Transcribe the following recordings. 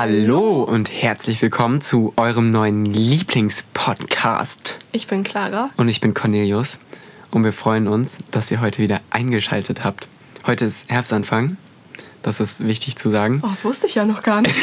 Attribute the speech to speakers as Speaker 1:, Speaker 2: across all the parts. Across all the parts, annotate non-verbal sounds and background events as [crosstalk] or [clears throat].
Speaker 1: Hallo und herzlich willkommen zu eurem neuen Lieblingspodcast.
Speaker 2: Ich bin Clara.
Speaker 1: Und ich bin Cornelius. Und wir freuen uns, dass ihr heute wieder eingeschaltet habt. Heute ist Herbstanfang. Das ist wichtig zu sagen.
Speaker 2: Oh, das wusste ich ja noch gar nicht.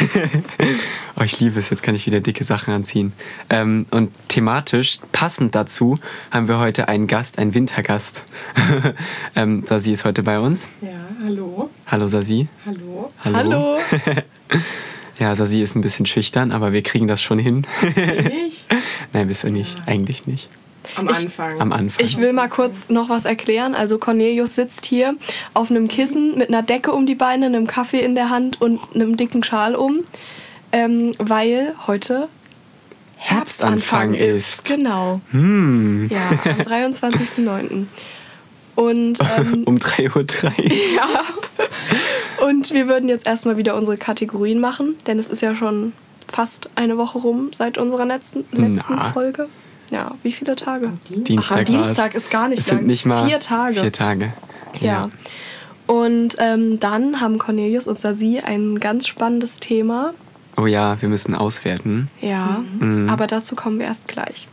Speaker 2: [laughs]
Speaker 1: oh, ich liebe es. Jetzt kann ich wieder dicke Sachen anziehen. Ähm, und thematisch, passend dazu, haben wir heute einen Gast, einen Wintergast. [laughs] ähm, Sasi ist heute bei uns.
Speaker 3: Ja, hallo.
Speaker 1: Hallo, Sasi.
Speaker 3: Hallo.
Speaker 1: Hallo.
Speaker 2: Hallo. [laughs]
Speaker 1: ja, Sasi ist ein bisschen schüchtern, aber wir kriegen das schon hin. [laughs]
Speaker 3: Ich?
Speaker 1: Nein, bist du nicht. Eigentlich nicht.
Speaker 3: Am
Speaker 2: Ich-
Speaker 3: Anfang.
Speaker 1: Am Anfang.
Speaker 2: Ich will mal kurz noch was erklären. Also Cornelius sitzt hier auf einem Kissen mit einer Decke um die Beine, einem Kaffee in der Hand und einem dicken Schal um, ähm, weil heute
Speaker 1: Herbstanfang ist.
Speaker 2: Genau.
Speaker 1: Hm.
Speaker 2: Ja, am [laughs] 23.09. Und ähm, [laughs]
Speaker 1: Um 3.03 Uhr. [laughs]
Speaker 2: Ja. Und wir würden jetzt erstmal wieder unsere Kategorien machen, denn es ist ja schon fast eine Woche rum seit unserer letzten, letzten
Speaker 1: Na.
Speaker 2: Folge. Ja, wie viele Tage?
Speaker 1: Dienstag,
Speaker 2: Ach. Dienstag ist gar nicht
Speaker 1: Es sind
Speaker 2: lang.
Speaker 1: nicht mal
Speaker 2: Vier Tage.
Speaker 1: Vier Tage.
Speaker 2: Ja. Und ähm, dann haben Cornelius und Sasi ein ganz spannendes Thema.
Speaker 1: Oh ja, wir müssen auswerten.
Speaker 2: Ja,
Speaker 1: Mhm.
Speaker 2: aber dazu kommen wir erst gleich.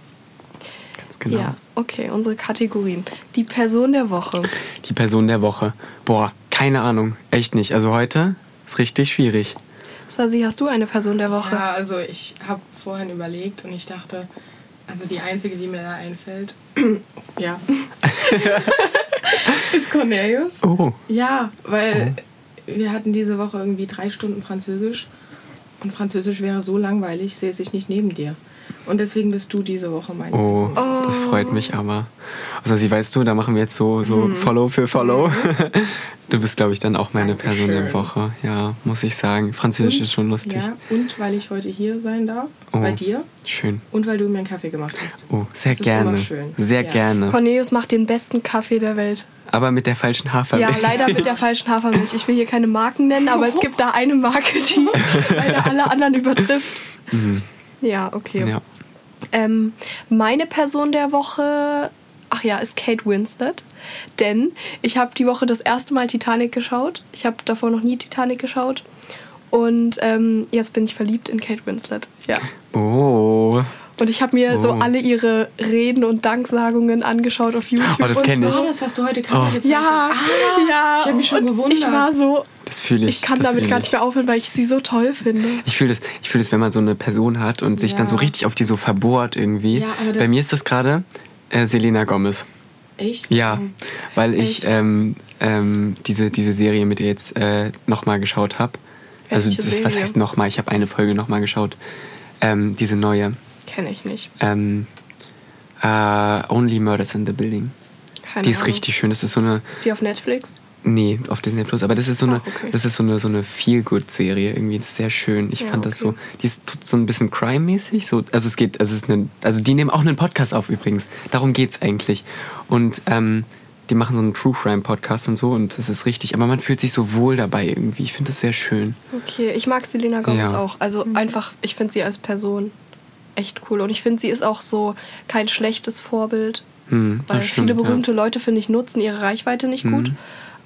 Speaker 1: Genau.
Speaker 2: Ja, okay, unsere Kategorien. Die Person der Woche.
Speaker 1: Die Person der Woche. Boah, keine Ahnung. Echt nicht. Also heute ist richtig schwierig.
Speaker 2: Sasi, hast du eine Person der Woche?
Speaker 3: Ja, also ich habe vorhin überlegt und ich dachte, also die einzige, die mir da einfällt, [clears throat] ja, [laughs] ist Cornelius.
Speaker 1: Oh.
Speaker 3: Ja, weil wir hatten diese Woche irgendwie drei Stunden Französisch und Französisch wäre so langweilig, säße ich nicht neben dir. Und deswegen bist du diese Woche meine
Speaker 1: Oh,
Speaker 3: Person.
Speaker 1: das freut mich aber. Also sie weißt du, da machen wir jetzt so, so Follow für Follow. [laughs] Du bist, glaube ich, dann auch meine Person der
Speaker 3: Dankeschön.
Speaker 1: Woche. Ja, muss ich sagen. Französisch
Speaker 3: Und-
Speaker 1: ist schon lustig.
Speaker 3: Ja, und weil ich heute hier sein darf,
Speaker 1: Oh.
Speaker 3: bei dir,
Speaker 1: Schön.
Speaker 3: und weil du mir einen Kaffee gemacht hast.
Speaker 1: Oh, sehr
Speaker 3: Das
Speaker 1: gerne. Sehr
Speaker 3: Ja.
Speaker 1: gerne.
Speaker 2: Cornelius macht den besten Kaffee der Welt.
Speaker 1: Aber mit der falschen Hafermilch.
Speaker 2: Ja, leider mit der [laughs] falschen Hafermilch. Ich will hier keine Marken nennen, aber es [laughs] gibt da eine Marke, die leider alle anderen übertrifft. Ja, okay.
Speaker 1: Ja.
Speaker 2: Ähm, meine Person der Woche, ach ja, ist Kate Winslet. Denn ich habe die Woche das erste Mal Titanic geschaut. Ich habe davor noch nie Titanic geschaut. Und ähm, jetzt bin ich verliebt in Kate Winslet. Ja.
Speaker 1: Oh.
Speaker 2: Und ich habe mir so
Speaker 1: Oh.
Speaker 2: alle ihre Reden und Danksagungen angeschaut auf YouTube.
Speaker 1: Oh, das
Speaker 2: und
Speaker 1: kenn
Speaker 2: so.
Speaker 1: ich.
Speaker 3: Oh, das, was du heute gerade
Speaker 1: Oh.
Speaker 3: gezeigt
Speaker 2: Ja,
Speaker 3: hast.
Speaker 2: ja.
Speaker 3: ich hab mich schon
Speaker 2: und
Speaker 3: gewundert.
Speaker 2: Ich war so,
Speaker 1: Das fühle ich.
Speaker 2: ich kann damit gar
Speaker 1: ich.
Speaker 2: nicht mehr aufhören, weil ich sie so toll finde.
Speaker 1: Ich fühle das, ich fühl wenn man so eine Person hat und sich dann so
Speaker 3: Ja.
Speaker 1: richtig auf die so verbohrt irgendwie.
Speaker 3: Ja,
Speaker 1: Bei mir ist das gerade äh, Selena Gomez.
Speaker 3: Echt?
Speaker 1: Ja, weil ich
Speaker 2: Echt?
Speaker 1: ähm, ähm, diese, diese Serie mit ihr jetzt äh, nochmal geschaut habe. Also das, was heißt nochmal? Ich habe eine Folge nochmal geschaut. Ähm, diese neue.
Speaker 2: Kenne ich nicht.
Speaker 1: Ähm, äh, Only Murders in the Building.
Speaker 2: Keine
Speaker 1: die ist
Speaker 2: Ahnung.
Speaker 1: richtig schön. Das ist so eine.
Speaker 2: Ist die auf Netflix?
Speaker 1: Nee, auf Disney Plus. Aber das ist so eine,
Speaker 2: Ah, okay.
Speaker 1: das ist so eine, so eine Feel-Good-Serie irgendwie. Das ist sehr schön. Ich
Speaker 2: Ja,
Speaker 1: fand das
Speaker 2: okay.
Speaker 1: so. Die ist so ein bisschen crime-mäßig. So, also es geht, also es ist eine, also die nehmen auch einen Podcast auf übrigens. Darum geht's eigentlich. Und ähm, die machen so einen True Crime Podcast und so und das ist richtig. Aber man fühlt sich so wohl dabei irgendwie. Ich finde das sehr schön.
Speaker 2: Okay, ich mag Selena Gomez
Speaker 1: Ja.
Speaker 2: auch. Also einfach, ich finde sie als Person echt cool. Und ich finde, sie ist auch so kein schlechtes Vorbild.
Speaker 1: Hm,
Speaker 2: Weil
Speaker 1: das stimmt,
Speaker 2: viele berühmte
Speaker 1: ja.
Speaker 2: Leute, finde ich, nutzen ihre Reichweite nicht gut.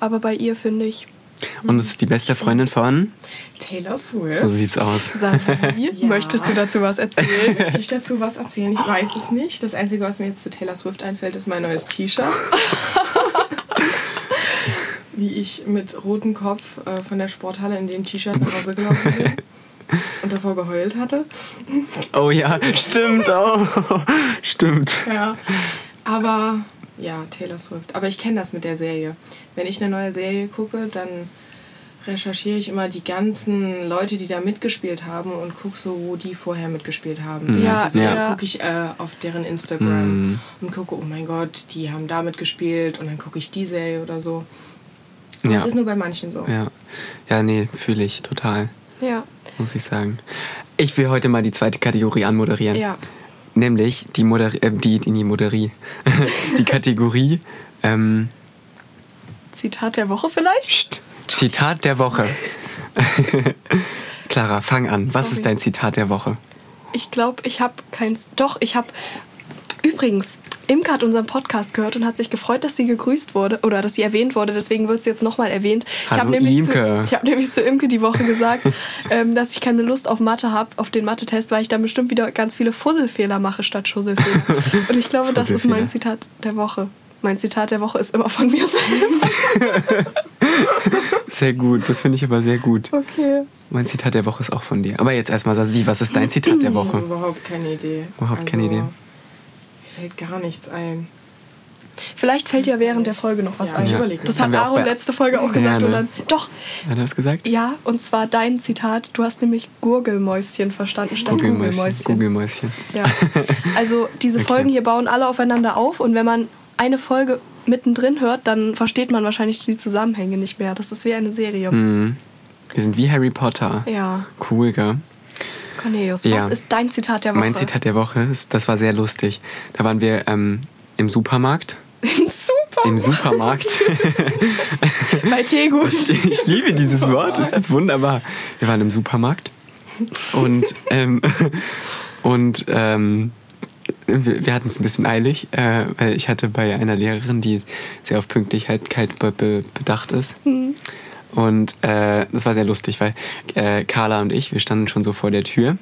Speaker 2: Aber bei ihr finde ich.
Speaker 1: Und das ist die beste Freundin von.
Speaker 3: Taylor Swift.
Speaker 1: So sieht's aus.
Speaker 2: Sasi, [laughs]
Speaker 3: Ja.
Speaker 2: möchtest du dazu was erzählen?
Speaker 3: Möchte ich dazu was erzählen? Ich weiß es nicht. Das Einzige, was mir jetzt zu Taylor Swift einfällt, ist mein neues T-Shirt. [laughs] Wie ich mit rotem Kopf äh, von der Sporthalle in dem T-Shirt nach Hause gelaufen bin [laughs] und davor geheult hatte.
Speaker 1: Oh ja, stimmt. Oh, stimmt.
Speaker 3: Ja. Aber ja, Taylor Swift. Aber ich kenne das mit der Serie. Wenn ich eine neue Serie gucke, dann recherchiere ich immer die ganzen Leute, die da mitgespielt haben und gucke so, wo die vorher mitgespielt haben.
Speaker 1: Mhm.
Speaker 2: Ja,
Speaker 3: Serie
Speaker 2: ja.
Speaker 3: gucke ich äh, auf deren Instagram
Speaker 1: Mhm.
Speaker 3: und gucke, oh mein Gott, die haben da mitgespielt und dann gucke ich die Serie oder so.
Speaker 1: Ja.
Speaker 3: Das ist nur bei manchen so.
Speaker 1: Ja. Ja, nee, fühle ich total.
Speaker 2: ja.
Speaker 1: muss ich sagen. Ich will heute mal die zweite Kategorie anmoderieren.
Speaker 2: Ja.
Speaker 1: Nämlich die Moder äh, die, die, Moderie. [laughs] die Kategorie ähm,
Speaker 2: Zitat der Woche vielleicht?
Speaker 1: Psst, Zitat der Woche. [laughs] Clara, fang an. Was
Speaker 2: Sorry.
Speaker 1: ist dein Zitat der Woche?
Speaker 2: Ich glaube, ich habe keins. Doch, ich habe. Übrigens, Imke hat unseren Podcast gehört und hat sich gefreut, dass sie gegrüßt wurde oder dass sie erwähnt wurde. Deswegen wird sie jetzt nochmal erwähnt. Ich
Speaker 1: Hallo,
Speaker 2: habe nämlich, zu-
Speaker 1: Imke. [laughs]
Speaker 2: ich hab nämlich zu Imke die Woche gesagt, [laughs] ähm, dass ich keine Lust auf Mathe habe, auf den Mathe-Test, weil ich dann bestimmt wieder ganz viele Fusselfehler mache statt Schusselfehler. [laughs] Und ich glaube, das ist mein. Zitat der Woche. Mein Zitat der Woche ist immer von mir selber.
Speaker 1: Sehr gut, das finde ich aber sehr gut.
Speaker 2: Okay.
Speaker 1: Mein Zitat der Woche ist auch von dir. Aber jetzt erstmal, Sasi, was ist dein Zitat der
Speaker 3: Ich habe
Speaker 1: Woche?
Speaker 3: überhaupt keine Idee.
Speaker 1: Überhaupt keine Idee.
Speaker 3: Fällt gar nichts ein.
Speaker 2: Vielleicht fällt ja während der Folge noch was
Speaker 3: Ja,
Speaker 2: ein.
Speaker 3: überleg
Speaker 2: Das hat Aaron letzte Folge auch
Speaker 1: Ja,
Speaker 2: gesagt.
Speaker 1: ne?
Speaker 2: Und dann, doch,
Speaker 1: Hat er das gesagt?
Speaker 2: ja, und zwar dein Zitat. Du hast nämlich Gurgelmäuschen verstanden statt
Speaker 1: Google-Mäuschen.
Speaker 2: Googelmäuschen.
Speaker 1: Google-Mäuschen.
Speaker 2: Ja. [laughs] Also diese
Speaker 1: Okay.
Speaker 2: Folgen hier bauen alle aufeinander auf und wenn man eine Folge mittendrin hört, dann versteht man wahrscheinlich die Zusammenhänge nicht mehr. Das ist wie eine Serie.
Speaker 1: Hm. Wir sind wie Harry Potter.
Speaker 2: Ja,
Speaker 1: Cool, gell?
Speaker 2: Cornelius,
Speaker 1: Ja.
Speaker 2: was ist dein Zitat der Woche?
Speaker 1: Mein Zitat der Woche, ist, das war sehr lustig. Da waren wir ähm, im Supermarkt.
Speaker 2: Super. [laughs]
Speaker 1: Im Supermarkt. [laughs]
Speaker 2: Bei Tegut.
Speaker 1: Ich, ich liebe dieses Wort, es ist wunderbar. Wir waren im Supermarkt und, ähm, [laughs] und ähm, wir, hatten es ein bisschen eilig, äh, weil ich hatte bei einer Lehrerin, die sehr auf Pünktlichkeit be be bedacht ist. Und äh, das war sehr lustig, weil äh, Carla und ich, wir standen schon so vor der Tür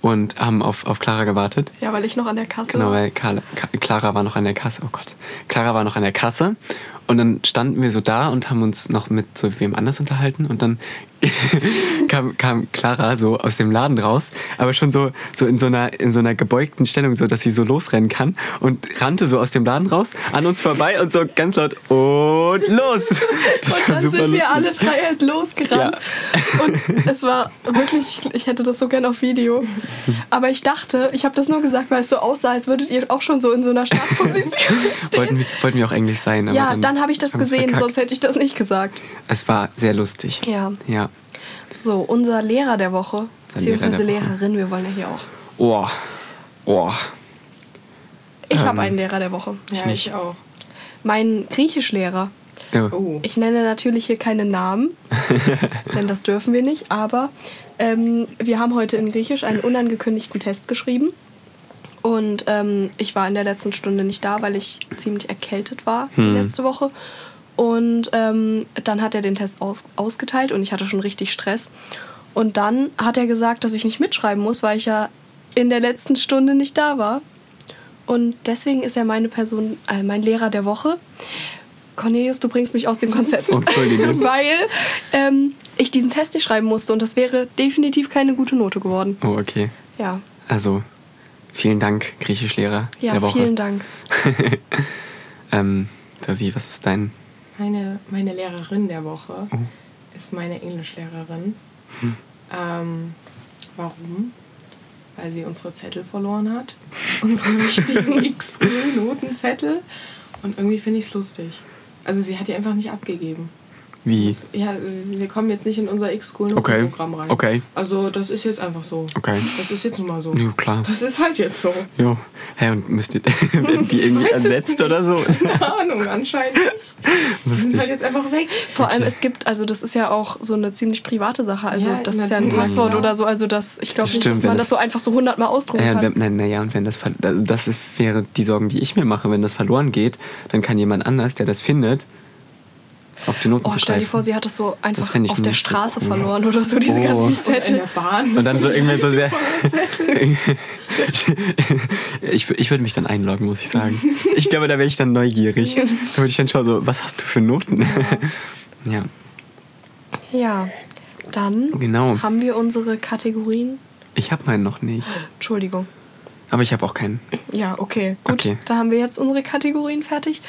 Speaker 1: und haben auf, auf Clara gewartet.
Speaker 2: Ja, weil ich noch an der Kasse
Speaker 1: Genau,
Speaker 2: war.
Speaker 1: weil Carla, Clara war noch an der Kasse. Oh Gott. Clara war noch an der Kasse. Und dann standen wir so da und haben uns noch mit so wem anders unterhalten. Und dann [laughs] kam, kam Clara so aus dem Laden raus, aber schon so, so, in, so einer, in so einer gebeugten Stellung, so dass sie so losrennen kann. Und rannte so aus dem Laden raus, an uns vorbei und so ganz laut und los. [laughs] Das
Speaker 2: und dann sind wir
Speaker 1: lustig.
Speaker 2: alle drei halt losgerannt. Und es war wirklich, ich hätte das so gern auf Video. Aber ich dachte, ich habe das nur gesagt, weil es so aussah, als würdet ihr auch schon so in so einer Startposition stehen. [laughs]
Speaker 1: Wollten, wir- wollten wir auch eigentlich sein. Aber
Speaker 2: Ja,
Speaker 1: dann,
Speaker 2: dann habe ich das gesehen,
Speaker 1: verkackt.
Speaker 2: sonst hätte ich das nicht gesagt.
Speaker 1: Es war sehr lustig.
Speaker 2: Ja.
Speaker 1: Ja.
Speaker 2: So, unser Lehrer der Woche,
Speaker 1: Lehrer
Speaker 2: beziehungsweise
Speaker 1: Woche.
Speaker 2: Lehrerin, wir wollen ja hier auch.
Speaker 1: Oh. Oh.
Speaker 2: Ich
Speaker 1: Ähm,
Speaker 2: habe einen Lehrer der Woche.
Speaker 3: Ja,
Speaker 1: Ich nicht.
Speaker 3: ich auch.
Speaker 2: Mein Griechischlehrer.
Speaker 1: Ja.
Speaker 3: Oh.
Speaker 2: Ich nenne natürlich hier keine Namen, [laughs] denn das dürfen wir nicht, aber ähm, wir haben heute in Griechisch einen unangekündigten Test geschrieben. Und ähm, ich war in der letzten Stunde nicht da, weil ich ziemlich erkältet war die
Speaker 1: Hm.
Speaker 2: letzte Woche. Und ähm, dann hat er den Test aus ausgeteilt und ich hatte schon richtig Stress. Und dann hat er gesagt, dass ich nicht mitschreiben muss, weil ich ja in der letzten Stunde nicht da war. Und deswegen ist er meine Person, äh, mein Lehrer der Woche. Cornelius, du bringst mich aus dem Konzept.
Speaker 1: Oh, Entschuldige. [laughs]
Speaker 2: Weil ähm, ich diesen Test nicht schreiben musste und das wäre definitiv keine gute Note geworden.
Speaker 1: Oh, okay.
Speaker 2: Ja,
Speaker 1: Also, vielen Dank, Griechischlehrer
Speaker 2: ja
Speaker 1: der Woche.
Speaker 2: vielen Dank. [laughs]
Speaker 1: Ähm, Dasi, was ist dein?
Speaker 3: Meine, meine Lehrerin der Woche
Speaker 1: Oh.
Speaker 3: ist meine Englischlehrerin.
Speaker 1: Hm.
Speaker 3: Ähm, warum? Weil sie unsere Zettel verloren hat. [laughs] Unsere wichtigen [laughs] X-Notenzettel. Und irgendwie finde ich es lustig. Also sie hat die einfach nicht abgegeben.
Speaker 1: Wie?
Speaker 3: Ja, äh, wir kommen jetzt nicht in unser X-School-Notenprogramm rein.
Speaker 1: Okay.
Speaker 3: Also das ist jetzt einfach so.
Speaker 1: Okay.
Speaker 3: Das ist jetzt nun mal so.
Speaker 1: Ja, klar.
Speaker 3: Das ist halt jetzt so.
Speaker 1: Jo. Hä, und müsst ihr [laughs] werden die irgendwie ersetzt oder so? [laughs]
Speaker 3: Keine Ahnung, anscheinend. [laughs] Die sind halt jetzt einfach weg.
Speaker 2: Vor allem, es gibt, also das ist ja auch so eine ziemlich private Sache. Also
Speaker 3: Ja,
Speaker 2: das ist ja ein Passwort
Speaker 3: klar.
Speaker 2: oder so. Also das, ich glaube
Speaker 1: Das
Speaker 2: nicht, dass
Speaker 1: wenn
Speaker 2: man
Speaker 1: das-
Speaker 2: das so einfach so hundertmal ausdrucken
Speaker 1: Äh,
Speaker 2: kann.
Speaker 1: wenn, nein, naja, und wenn das, also das ist, wäre die Sorgen, die ich mir mache, wenn das verloren geht, dann kann jemand anders, der das findet, auf die Noten
Speaker 2: Oh,
Speaker 1: zu
Speaker 2: stell dir vor, sie hat das so einfach
Speaker 1: ich
Speaker 2: auf der Straße
Speaker 1: cool.
Speaker 2: verloren oder so, diese
Speaker 1: Oh.
Speaker 2: ganzen
Speaker 3: Und in
Speaker 2: Zettel.
Speaker 3: der Bahn.
Speaker 1: Und dann so irgendwie so sehr.
Speaker 3: Zettel. [laughs]
Speaker 1: ich, ich würde mich dann einloggen, muss ich sagen. Ich glaube, da wäre ich dann neugierig. Da würde ich dann schauen, so, was hast du für Noten? Ja,
Speaker 2: Ja, dann
Speaker 1: genau.
Speaker 2: haben wir unsere Kategorien.
Speaker 1: Ich habe meinen noch nicht.
Speaker 2: Entschuldigung.
Speaker 1: Aber ich habe auch keinen.
Speaker 2: Ja, okay. Gut,
Speaker 1: Okay.
Speaker 2: da haben wir jetzt unsere Kategorien fertig.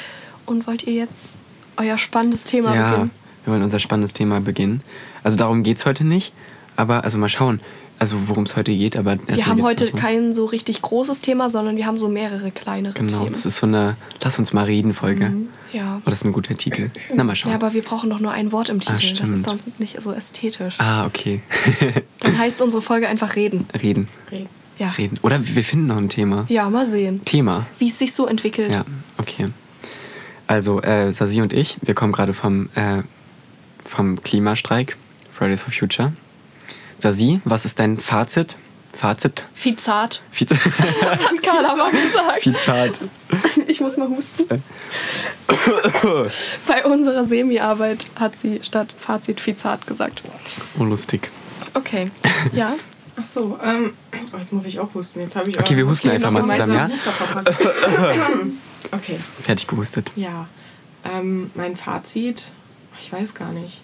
Speaker 2: Und wollt ihr jetzt euer spannendes Thema
Speaker 1: Ja,
Speaker 2: beginnen?
Speaker 1: wir wollen unser spannendes Thema beginnen. Also darum geht es heute nicht. Aber, also mal schauen, also worum es heute geht. Aber
Speaker 2: Wir haben heute kein so richtig großes Thema, sondern wir haben so mehrere kleinere
Speaker 1: Genau,
Speaker 2: Themen.
Speaker 1: das ist so eine Lass uns mal reden Folge.
Speaker 2: ja.
Speaker 1: Oh, das ist ein guter Titel. Na, mal schauen.
Speaker 2: ja, aber wir brauchen doch nur ein Wort im Titel. das
Speaker 1: stimmt.
Speaker 2: ist sonst nicht so ästhetisch.
Speaker 1: ah, okay. [laughs]
Speaker 2: Dann heißt unsere Folge einfach Reden.
Speaker 1: reden.
Speaker 3: Reden.
Speaker 2: Ja.
Speaker 1: Reden. Oder wir finden noch ein Thema.
Speaker 2: Ja, mal sehen,
Speaker 1: Thema.
Speaker 2: wie es sich so entwickelt.
Speaker 1: Ja, okay. Also, äh, Sasi und ich, wir kommen gerade vom, äh, vom Klimastreik, Fridays for Future. Sasi, was ist dein Fazit? Fazit?
Speaker 2: Fizat.
Speaker 1: Fazit? [laughs]
Speaker 2: Das hat Carla mal gesagt. Moment, [laughs] ich muss mal husten. Bei unserer Semi-Arbeit hat sie statt Fazit Fizat gesagt.
Speaker 1: Oh, lustig.
Speaker 2: Okay, ja.
Speaker 3: Ach so, ähm, oh, jetzt muss ich auch husten. Jetzt habe ich
Speaker 1: Okay, wir husten einfach mal zusammen, ja? [laughs]
Speaker 3: okay,
Speaker 1: Fertig gehustet.
Speaker 3: ja. Ähm, mein Fazit, ich weiß gar nicht.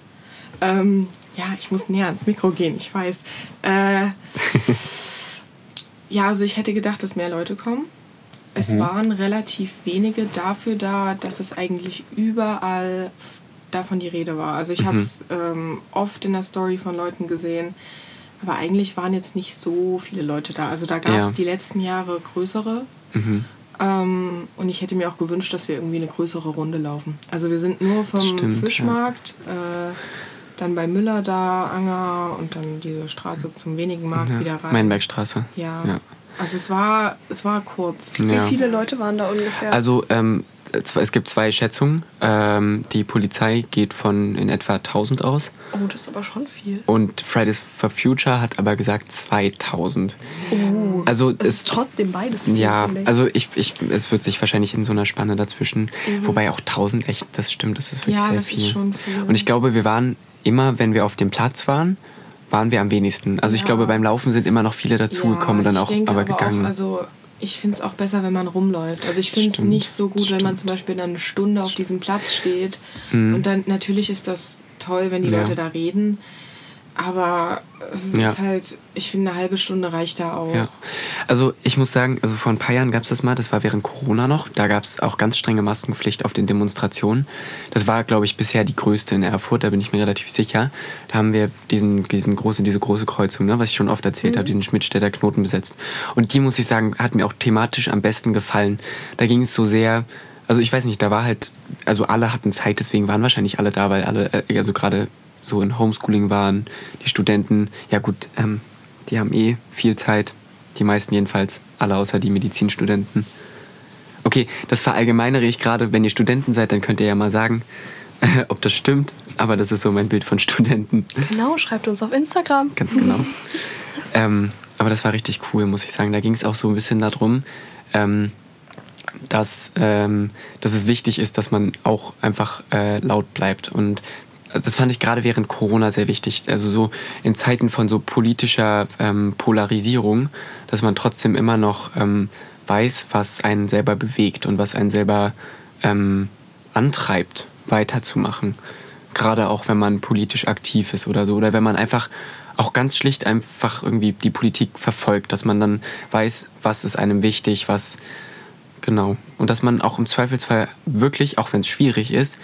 Speaker 3: Ähm, ja, ich muss näher ans Mikro gehen, ich weiß. Äh, [laughs] ja, also ich hätte gedacht, dass mehr Leute kommen. Es
Speaker 1: Mhm.
Speaker 3: waren relativ wenige dafür da, dass es eigentlich überall davon die Rede war. Also ich
Speaker 1: Mhm.
Speaker 3: habe es ähm, oft in der Story von Leuten gesehen, aber eigentlich waren jetzt nicht so viele Leute da. Also da gab es
Speaker 1: Ja.
Speaker 3: die letzten Jahre größere.
Speaker 1: Mhm.
Speaker 3: Ähm, und ich hätte mir auch gewünscht, dass wir irgendwie eine größere Runde laufen. Also wir sind nur vom
Speaker 1: Stimmt, ja.
Speaker 3: Fischmarkt, äh, dann bei Müller da, Anger und dann diese Straße zum wenigen Markt
Speaker 1: Ja.
Speaker 3: wieder rein.
Speaker 1: Meinbergstraße.
Speaker 3: Ja.
Speaker 1: Ja.
Speaker 3: Also es war, es war kurz.
Speaker 1: Ja.
Speaker 2: Wie viele Leute waren da ungefähr?
Speaker 1: Also ähm, es gibt zwei Schätzungen. Ähm, die Polizei geht von in etwa 1000 aus
Speaker 2: oh, das ist aber schon viel.
Speaker 1: und Fridays for Future hat aber gesagt 2000.
Speaker 2: Oh.
Speaker 1: Also
Speaker 2: Es ist trotzdem beides viel,
Speaker 1: ja,
Speaker 2: ich.
Speaker 1: also ich, ich, es wird sich wahrscheinlich in so einer Spanne dazwischen, wobei auch 1000 echt, das stimmt, das ist wirklich
Speaker 3: Mhm. Ja,
Speaker 1: sehr
Speaker 3: das
Speaker 1: viel.
Speaker 3: ist schon viel.
Speaker 1: Und ich glaube, wir waren immer, wenn wir auf dem Platz waren, waren wir am wenigsten. Also ich
Speaker 3: Ja.
Speaker 1: glaube, beim Laufen sind immer noch viele dazugekommen und dann
Speaker 3: ich
Speaker 1: auch
Speaker 3: denke
Speaker 1: aber gegangen.
Speaker 3: Auch, also ich finde es auch besser, wenn man rumläuft. Also ich finde es nicht so gut, wenn man zum Beispiel dann eine Stunde auf diesem Platz steht.
Speaker 1: Mhm.
Speaker 3: Und dann natürlich ist das toll, wenn die
Speaker 1: Ja.
Speaker 3: Leute da reden. Aber es ist
Speaker 1: Ja.
Speaker 3: halt, ich finde, eine halbe Stunde reicht da auch.
Speaker 1: Ja. Also ich muss sagen, also vor ein paar Jahren gab es das mal, das war während Corona noch, da gab es auch ganz strenge Maskenpflicht auf den Demonstrationen. Das war, glaube ich, bisher die größte in Erfurt, da bin ich mir relativ sicher. Da haben wir diesen, diesen große, diese große Kreuzung, ne, was ich schon oft erzählt habe, diesen Schmidtstädter Knoten besetzt. Und die, muss ich sagen, hat mir auch thematisch am besten gefallen. Da ging es so sehr, also ich weiß nicht, da war halt, also alle hatten Zeit, deswegen waren wahrscheinlich alle da, weil alle, äh, also gerade so in Homeschooling waren, die Studenten, ja gut, ähm, die haben eh viel Zeit, die meisten jedenfalls, alle außer die Medizinstudenten. Okay, das verallgemeinere ich gerade. Wenn ihr Studenten seid, dann könnt ihr ja mal sagen, [laughs] ob das stimmt. Aber das ist so mein Bild von Studenten.
Speaker 2: Genau, schreibt uns auf Instagram.
Speaker 1: Ganz genau. ähm, aber das war richtig cool, muss ich sagen. Da ging es auch so ein bisschen darum, ähm, dass, ähm, dass es wichtig ist, dass man auch einfach äh, laut bleibt. Und das fand ich gerade während Corona sehr wichtig. Also so in Zeiten von so politischer ähm, Polarisierung, dass man trotzdem immer noch ähm, weiß, was einen selber bewegt und was einen selber ähm, antreibt, weiterzumachen. Gerade auch, wenn man politisch aktiv ist oder so. Oder wenn man einfach auch ganz schlicht einfach irgendwie die Politik verfolgt, dass man dann weiß, was ist einem wichtig, was genau. Und dass man auch im Zweifelsfall wirklich, auch wenn es schwierig ist,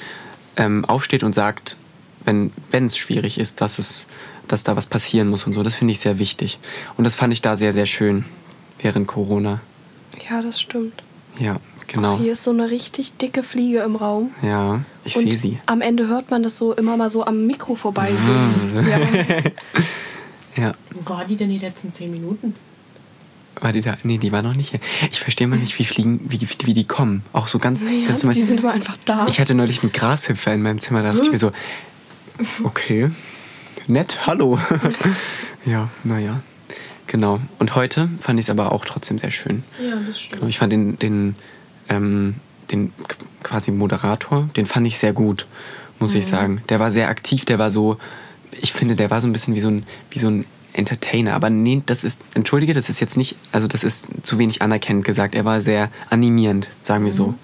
Speaker 1: ähm, aufsteht und sagt, wenn es schwierig ist, dass es, dass da was passieren muss und so. Das finde ich sehr wichtig. Und das fand ich da sehr, sehr schön während Corona.
Speaker 2: Ja, das stimmt.
Speaker 1: Ja, genau.
Speaker 2: Hier ist so eine richtig dicke Fliege im Raum.
Speaker 1: Ja, ich sehe sie.
Speaker 2: am Ende hört man das so immer mal so am Mikro vorbei.
Speaker 1: Ah.
Speaker 2: Ja. [laughs]
Speaker 1: Ja.
Speaker 3: Wo war die denn die letzten zehn Minuten?
Speaker 1: War die da? Nee, die war noch nicht hier. Ich verstehe mal nicht, wie fliegen, wie, wie die kommen. Auch so ganz,
Speaker 2: Ja,
Speaker 1: ganz
Speaker 2: die sind immer einfach da.
Speaker 1: Ich hatte neulich einen Grashüpfer in meinem Zimmer, da dachte ich mir so, okay, nett, hallo. [laughs] ja, naja. Genau. Und heute fand ich es aber auch trotzdem sehr schön.
Speaker 3: Ja, das stimmt.
Speaker 1: Genau, ich fand den, den, ähm, den quasi Moderator, den fand ich sehr gut, muss ich sagen. Der war sehr aktiv, der war so, ich finde, der war so ein bisschen wie so ein, wie so ein Entertainer. Aber nee, das ist, entschuldige, das ist jetzt nicht, also das ist zu wenig anerkennend gesagt. Er war sehr animierend, sagen wir so.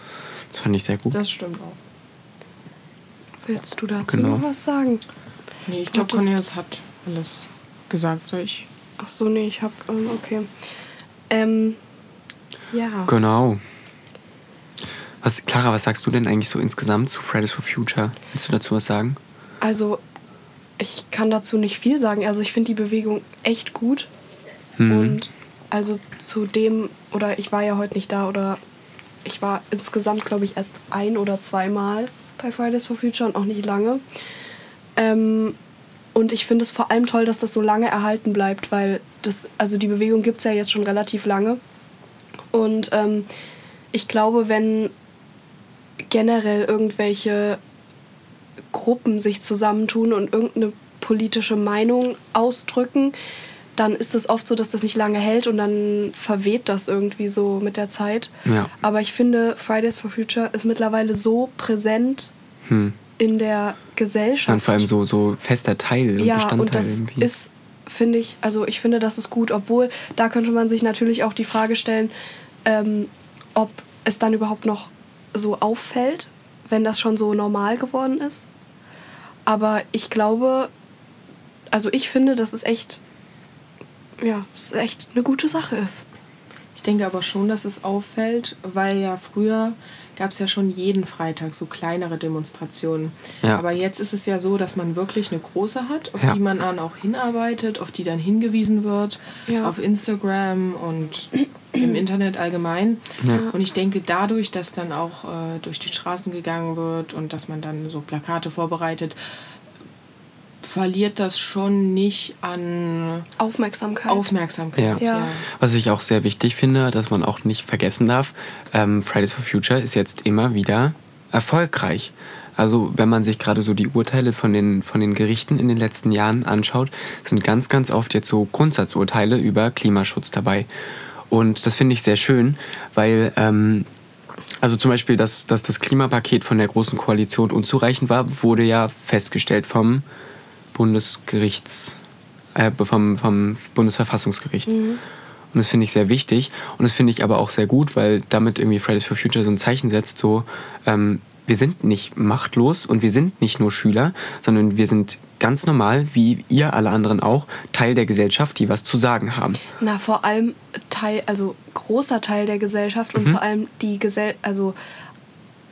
Speaker 1: Das fand ich sehr gut.
Speaker 3: Das stimmt auch.
Speaker 2: Willst du dazu
Speaker 1: Genau.
Speaker 2: noch was sagen?
Speaker 3: Nee, ich glaube, Cornelius hat alles gesagt. Soll ich?
Speaker 2: Ach so, nee, ich hab. Ähm, okay. Ähm. Ja.
Speaker 1: Genau. Was, Clara, was sagst du denn eigentlich so insgesamt zu Fridays for Future? Willst du dazu was sagen?
Speaker 2: Also, ich kann dazu nicht viel sagen. Also, ich finde die Bewegung echt gut.
Speaker 1: Mhm.
Speaker 2: Und also zu dem, oder ich war ja heute nicht da, oder ich war insgesamt, glaube ich, erst ein oder zweimal bei Fridays for Future und auch nicht lange. Ähm, und ich finde es vor allem toll, dass das so lange erhalten bleibt, weil das, also die Bewegung gibt es ja jetzt schon relativ lange. Und ähm, ich glaube, wenn generell irgendwelche Gruppen sich zusammentun und irgendeine politische Meinung ausdrücken, dann ist es oft so, dass das nicht lange hält und dann verweht das irgendwie so mit der Zeit.
Speaker 1: Ja.
Speaker 2: Aber ich finde, Fridays for Future ist mittlerweile so präsent
Speaker 1: Hm.
Speaker 2: in der Gesellschaft.
Speaker 1: Und vor allem so, so fester Teil
Speaker 2: ja,
Speaker 1: Bestandteil
Speaker 2: und das
Speaker 1: irgendwie.
Speaker 2: ist, finde ich, also ich finde, das ist gut, obwohl da könnte man sich natürlich auch die Frage stellen, ähm, ob es dann überhaupt noch so auffällt, wenn das schon so normal geworden ist. Aber ich glaube, also ich finde, dass es echt, ja, es echt eine gute Sache ist.
Speaker 3: Ich denke aber schon, dass es auffällt, weil ja früher gab es ja schon jeden Freitag so kleinere Demonstrationen.
Speaker 1: Ja.
Speaker 3: Aber jetzt ist es ja so, dass man wirklich eine große hat, auf
Speaker 1: Ja.
Speaker 3: die man dann auch hinarbeitet, auf die dann hingewiesen wird,
Speaker 2: Ja.
Speaker 3: auf Instagram und im Internet allgemein.
Speaker 1: Ja.
Speaker 3: Und ich denke, dadurch, dass dann auch äh, durch die Straßen gegangen wird und dass man dann so Plakate vorbereitet, verliert das schon nicht an
Speaker 2: Aufmerksamkeit.
Speaker 3: Aufmerksamkeit.
Speaker 1: Ja.
Speaker 2: Ja.
Speaker 1: Was ich auch sehr wichtig finde, dass man auch nicht vergessen darf, ähm, Fridays for Future ist jetzt immer wieder erfolgreich. Also wenn man sich gerade so die Urteile von den, von den Gerichten in den letzten Jahren anschaut, sind ganz, ganz oft jetzt so Grundsatzurteile über Klimaschutz dabei. Und das finde ich sehr schön, weil ähm, also zum Beispiel, dass, dass das Klimapaket von der Großen Koalition unzureichend war, wurde ja festgestellt vom Bundesgerichts, äh, vom, vom Bundesverfassungsgericht. Und das finde ich sehr wichtig. Und das finde ich aber auch sehr gut, weil damit irgendwie Fridays for Future so ein Zeichen setzt, so, ähm, wir sind nicht machtlos und wir sind nicht nur Schüler, sondern wir sind ganz normal, wie ihr alle anderen auch, Teil der Gesellschaft, die was zu sagen haben.
Speaker 2: Na, vor allem Teil, also großer Teil der Gesellschaft und vor allem die Gesell, also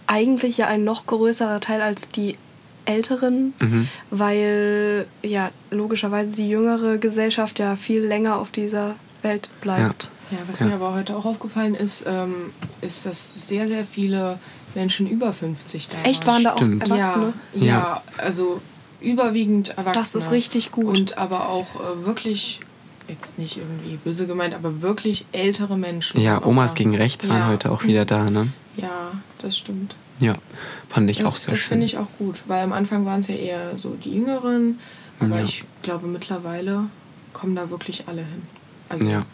Speaker 2: eigentlich ja ein noch größerer Teil als die Älteren,
Speaker 1: Mhm.
Speaker 2: weil ja logischerweise die jüngere Gesellschaft ja viel länger auf dieser Welt bleibt.
Speaker 3: Ja, was
Speaker 1: Ja.
Speaker 3: mir aber heute auch aufgefallen ist, ähm, ist, dass sehr, sehr viele Menschen über 50 da
Speaker 2: Echt waren da auch. Erwachsene?
Speaker 3: Ja,
Speaker 1: Ja.
Speaker 3: ja, also überwiegend Erwachsene.
Speaker 2: Das ist richtig gut.
Speaker 3: Und aber auch äh, wirklich, jetzt nicht irgendwie böse gemeint, aber wirklich ältere Menschen.
Speaker 1: Ja,
Speaker 3: waren
Speaker 1: Omas gegen rechts waren
Speaker 3: ja.
Speaker 1: heute auch wieder da, ne?
Speaker 3: Ja, das stimmt.
Speaker 1: Ja, fand ich auch
Speaker 3: Das,
Speaker 1: sehr
Speaker 3: das
Speaker 1: schön.
Speaker 3: finde ich auch gut, weil am Anfang waren es ja eher so die Jüngeren, aber
Speaker 1: Ja.
Speaker 3: ich glaube mittlerweile kommen da wirklich alle hin. Also
Speaker 1: Ja.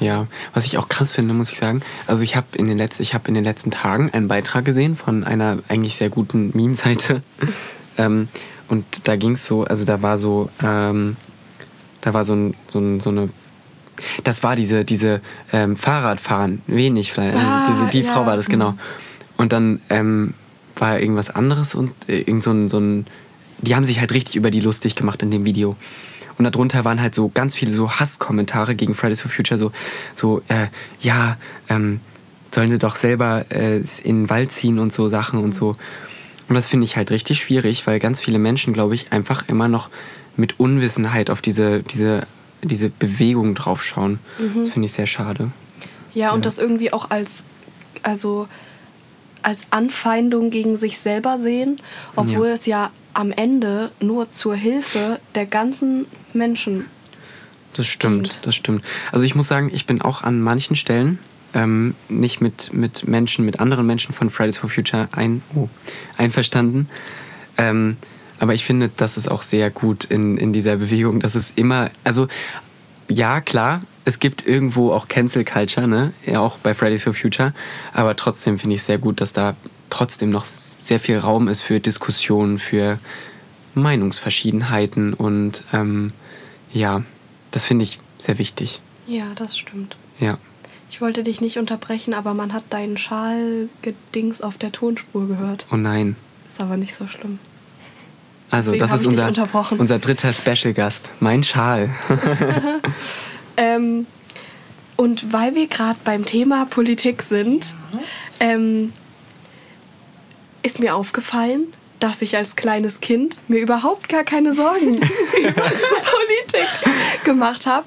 Speaker 1: Ja, was ich auch krass finde, muss ich sagen. Also ich habe in, den letz- ich hab in den letzten Tagen einen Beitrag gesehen von einer eigentlich sehr guten Meme-Seite. [laughs] ähm, und da ging es so, also da war so, ähm, da war so, ein, so, ein, so eine, das war diese, diese ähm, Fahrradfahren, wenig vielleicht. Also
Speaker 2: Ah,
Speaker 1: diese, die
Speaker 2: ja.
Speaker 1: Frau war das, genau. Und dann ähm, war irgendwas anderes und äh, irgend so ein, so ein, die haben sich halt richtig über die lustig gemacht in dem Video. Und darunter waren halt so ganz viele so Hasskommentare gegen Fridays for Future, so, so äh, ja, ähm, sollen wir doch selber äh, in den Wald ziehen und so Sachen und so. Und das finde ich halt richtig schwierig, weil ganz viele Menschen, glaube ich, einfach immer noch mit Unwissenheit auf diese, diese, diese Bewegung draufschauen. Das finde ich sehr schade.
Speaker 2: Ja, und
Speaker 1: Ja.
Speaker 2: das irgendwie auch als, also als Anfeindung gegen sich selber sehen, obwohl
Speaker 1: Ja.
Speaker 2: es ja am Ende nur zur Hilfe der ganzen Menschen.
Speaker 1: Das stimmt,
Speaker 2: Stimmt.
Speaker 1: das stimmt. Also ich muss sagen, ich bin auch an manchen Stellen ähm, nicht mit, mit Menschen, mit anderen Menschen von Fridays for Future ein, oh, einverstanden. Ähm, aber ich finde, das ist auch sehr gut in, in dieser Bewegung, dass es immer, also ja, klar, es gibt irgendwo auch Cancel Culture, ne? Ja, auch bei Fridays for Future. Aber trotzdem finde ich es sehr gut, dass da trotzdem noch sehr viel Raum ist für Diskussionen, für Meinungsverschiedenheiten und ähm, ja, das finde ich sehr wichtig.
Speaker 2: Ja, das stimmt.
Speaker 1: Ja.
Speaker 2: Ich wollte dich nicht unterbrechen, aber man hat deinen Schalgedings auf der Tonspur gehört.
Speaker 1: Oh nein.
Speaker 2: Ist aber nicht so schlimm.
Speaker 1: Also,
Speaker 2: Deswegen
Speaker 1: das ist unser, unser dritter Special-Gast. Mein Schal. [laughs] [laughs]
Speaker 2: Ähm, und weil wir gerade beim Thema Politik sind, ähm, ist mir aufgefallen, dass ich als kleines Kind mir überhaupt gar keine Sorgen [laughs] über Politik gemacht habe,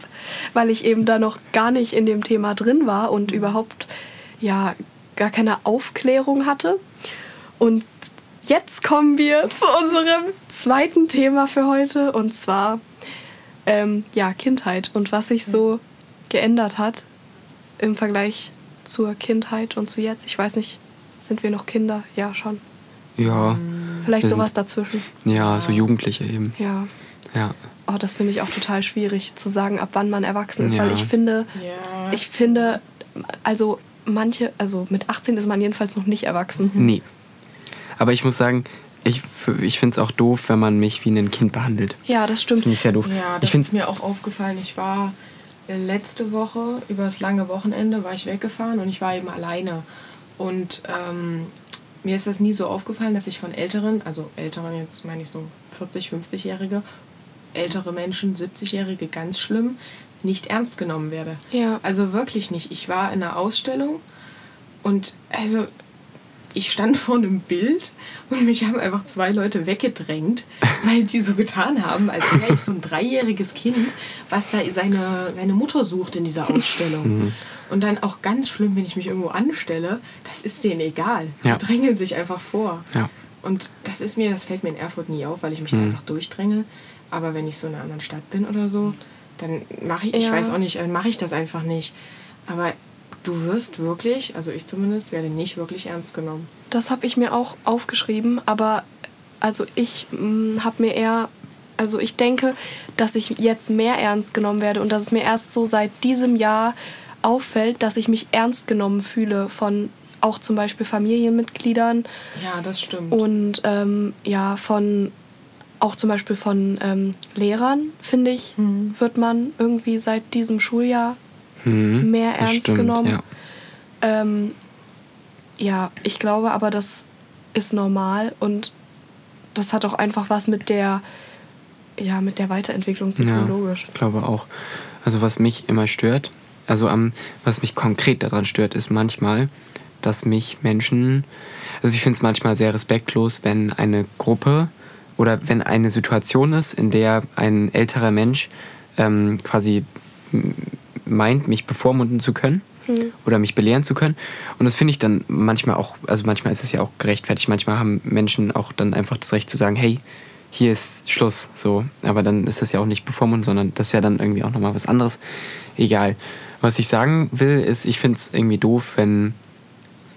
Speaker 2: weil ich eben da noch gar nicht in dem Thema drin war und überhaupt ja gar keine Aufklärung hatte. Und jetzt kommen wir zu unserem zweiten Thema für heute und zwar ähm, ja Kindheit und was sich so geändert hat im Vergleich zur Kindheit und zu jetzt. Ich weiß nicht, sind wir noch Kinder? Ja, schon.
Speaker 1: Ja.
Speaker 2: Vielleicht sowas dazwischen.
Speaker 1: Ja, so Jugendliche eben.
Speaker 2: Ja.
Speaker 1: Ja.
Speaker 2: oh, das finde ich auch total schwierig zu sagen, ab wann man erwachsen ist,
Speaker 1: Ja.
Speaker 2: weil ich finde,
Speaker 3: Ja.
Speaker 2: ich finde, also manche, also mit 18 ist man jedenfalls noch nicht erwachsen.
Speaker 1: Nee. Aber ich muss sagen, ich, ich finde es auch doof, wenn man mich wie ein Kind behandelt.
Speaker 2: Ja, das stimmt.
Speaker 1: Finde ich sehr doof.
Speaker 3: Ja,
Speaker 1: ich
Speaker 3: das
Speaker 1: finde
Speaker 3: ist mir auch aufgefallen. Ich war äh, letzte Woche, über das lange Wochenende, war ich weggefahren und ich war eben alleine. Und ähm, mir ist das nie so aufgefallen, dass ich von Älteren, also Älteren, jetzt meine ich so 40, 50-Jährige, ältere Menschen, 70-Jährige, ganz schlimm, nicht ernst genommen werde.
Speaker 2: Ja.
Speaker 3: Also wirklich nicht. Ich war in einer Ausstellung und also ich stand vor einem Bild und mich haben einfach zwei Leute weggedrängt, weil die so getan haben, als wäre ich so ein dreijähriges Kind, was da seine, seine Mutter sucht in dieser Ausstellung. Und dann auch ganz schlimm, wenn ich mich irgendwo anstelle, das ist denen egal.
Speaker 1: Ja.
Speaker 3: Die drängeln sich einfach vor.
Speaker 1: Ja.
Speaker 3: Und das ist mir, das fällt mir in Erfurt nie auf, weil ich mich da
Speaker 1: Mhm.
Speaker 3: einfach durchdränge. Aber wenn ich so in einer anderen Stadt bin oder so, dann mache ich, ich
Speaker 2: Ja.
Speaker 3: weiß auch nicht, dann mache ich das einfach nicht. Aber du wirst wirklich, also ich zumindest, werde nicht wirklich ernst genommen.
Speaker 2: Das habe ich mir auch aufgeschrieben, aber also ich habe mir eher, also ich denke, dass ich jetzt mehr ernst genommen werde und dass es mir erst so seit diesem Jahr auffällt, dass ich mich ernst genommen fühle von auch zum Beispiel Familienmitgliedern
Speaker 3: Ja, das stimmt.
Speaker 2: und ähm, ja von auch zum Beispiel von ähm, Lehrern finde ich
Speaker 3: Mhm.
Speaker 2: wird man irgendwie seit diesem Schuljahr
Speaker 1: Mhm,
Speaker 2: mehr ernst
Speaker 1: stimmt,
Speaker 2: genommen.
Speaker 1: Ja.
Speaker 2: Ähm, ja, ich glaube aber, das ist normal und das hat auch einfach was mit der, ja, mit der Weiterentwicklung zu tun,
Speaker 1: Ja,
Speaker 2: logisch.
Speaker 1: Ich glaube auch. Also was mich immer stört, also am, was mich konkret daran stört, ist manchmal, dass mich Menschen, also ich finde es manchmal sehr respektlos, wenn eine Gruppe oder wenn eine Situation ist, in der ein älterer Mensch ähm, quasi meint, mich bevormunden zu können oder mich belehren zu können. Und das finde ich dann manchmal auch, also manchmal ist es ja auch gerechtfertigt, manchmal haben Menschen auch dann einfach das Recht zu sagen, hey, hier ist Schluss, so. Aber dann ist das ja auch nicht bevormunden, sondern das ist ja dann irgendwie auch nochmal was anderes. Egal. Was ich sagen will, ist, ich finde es irgendwie doof, wenn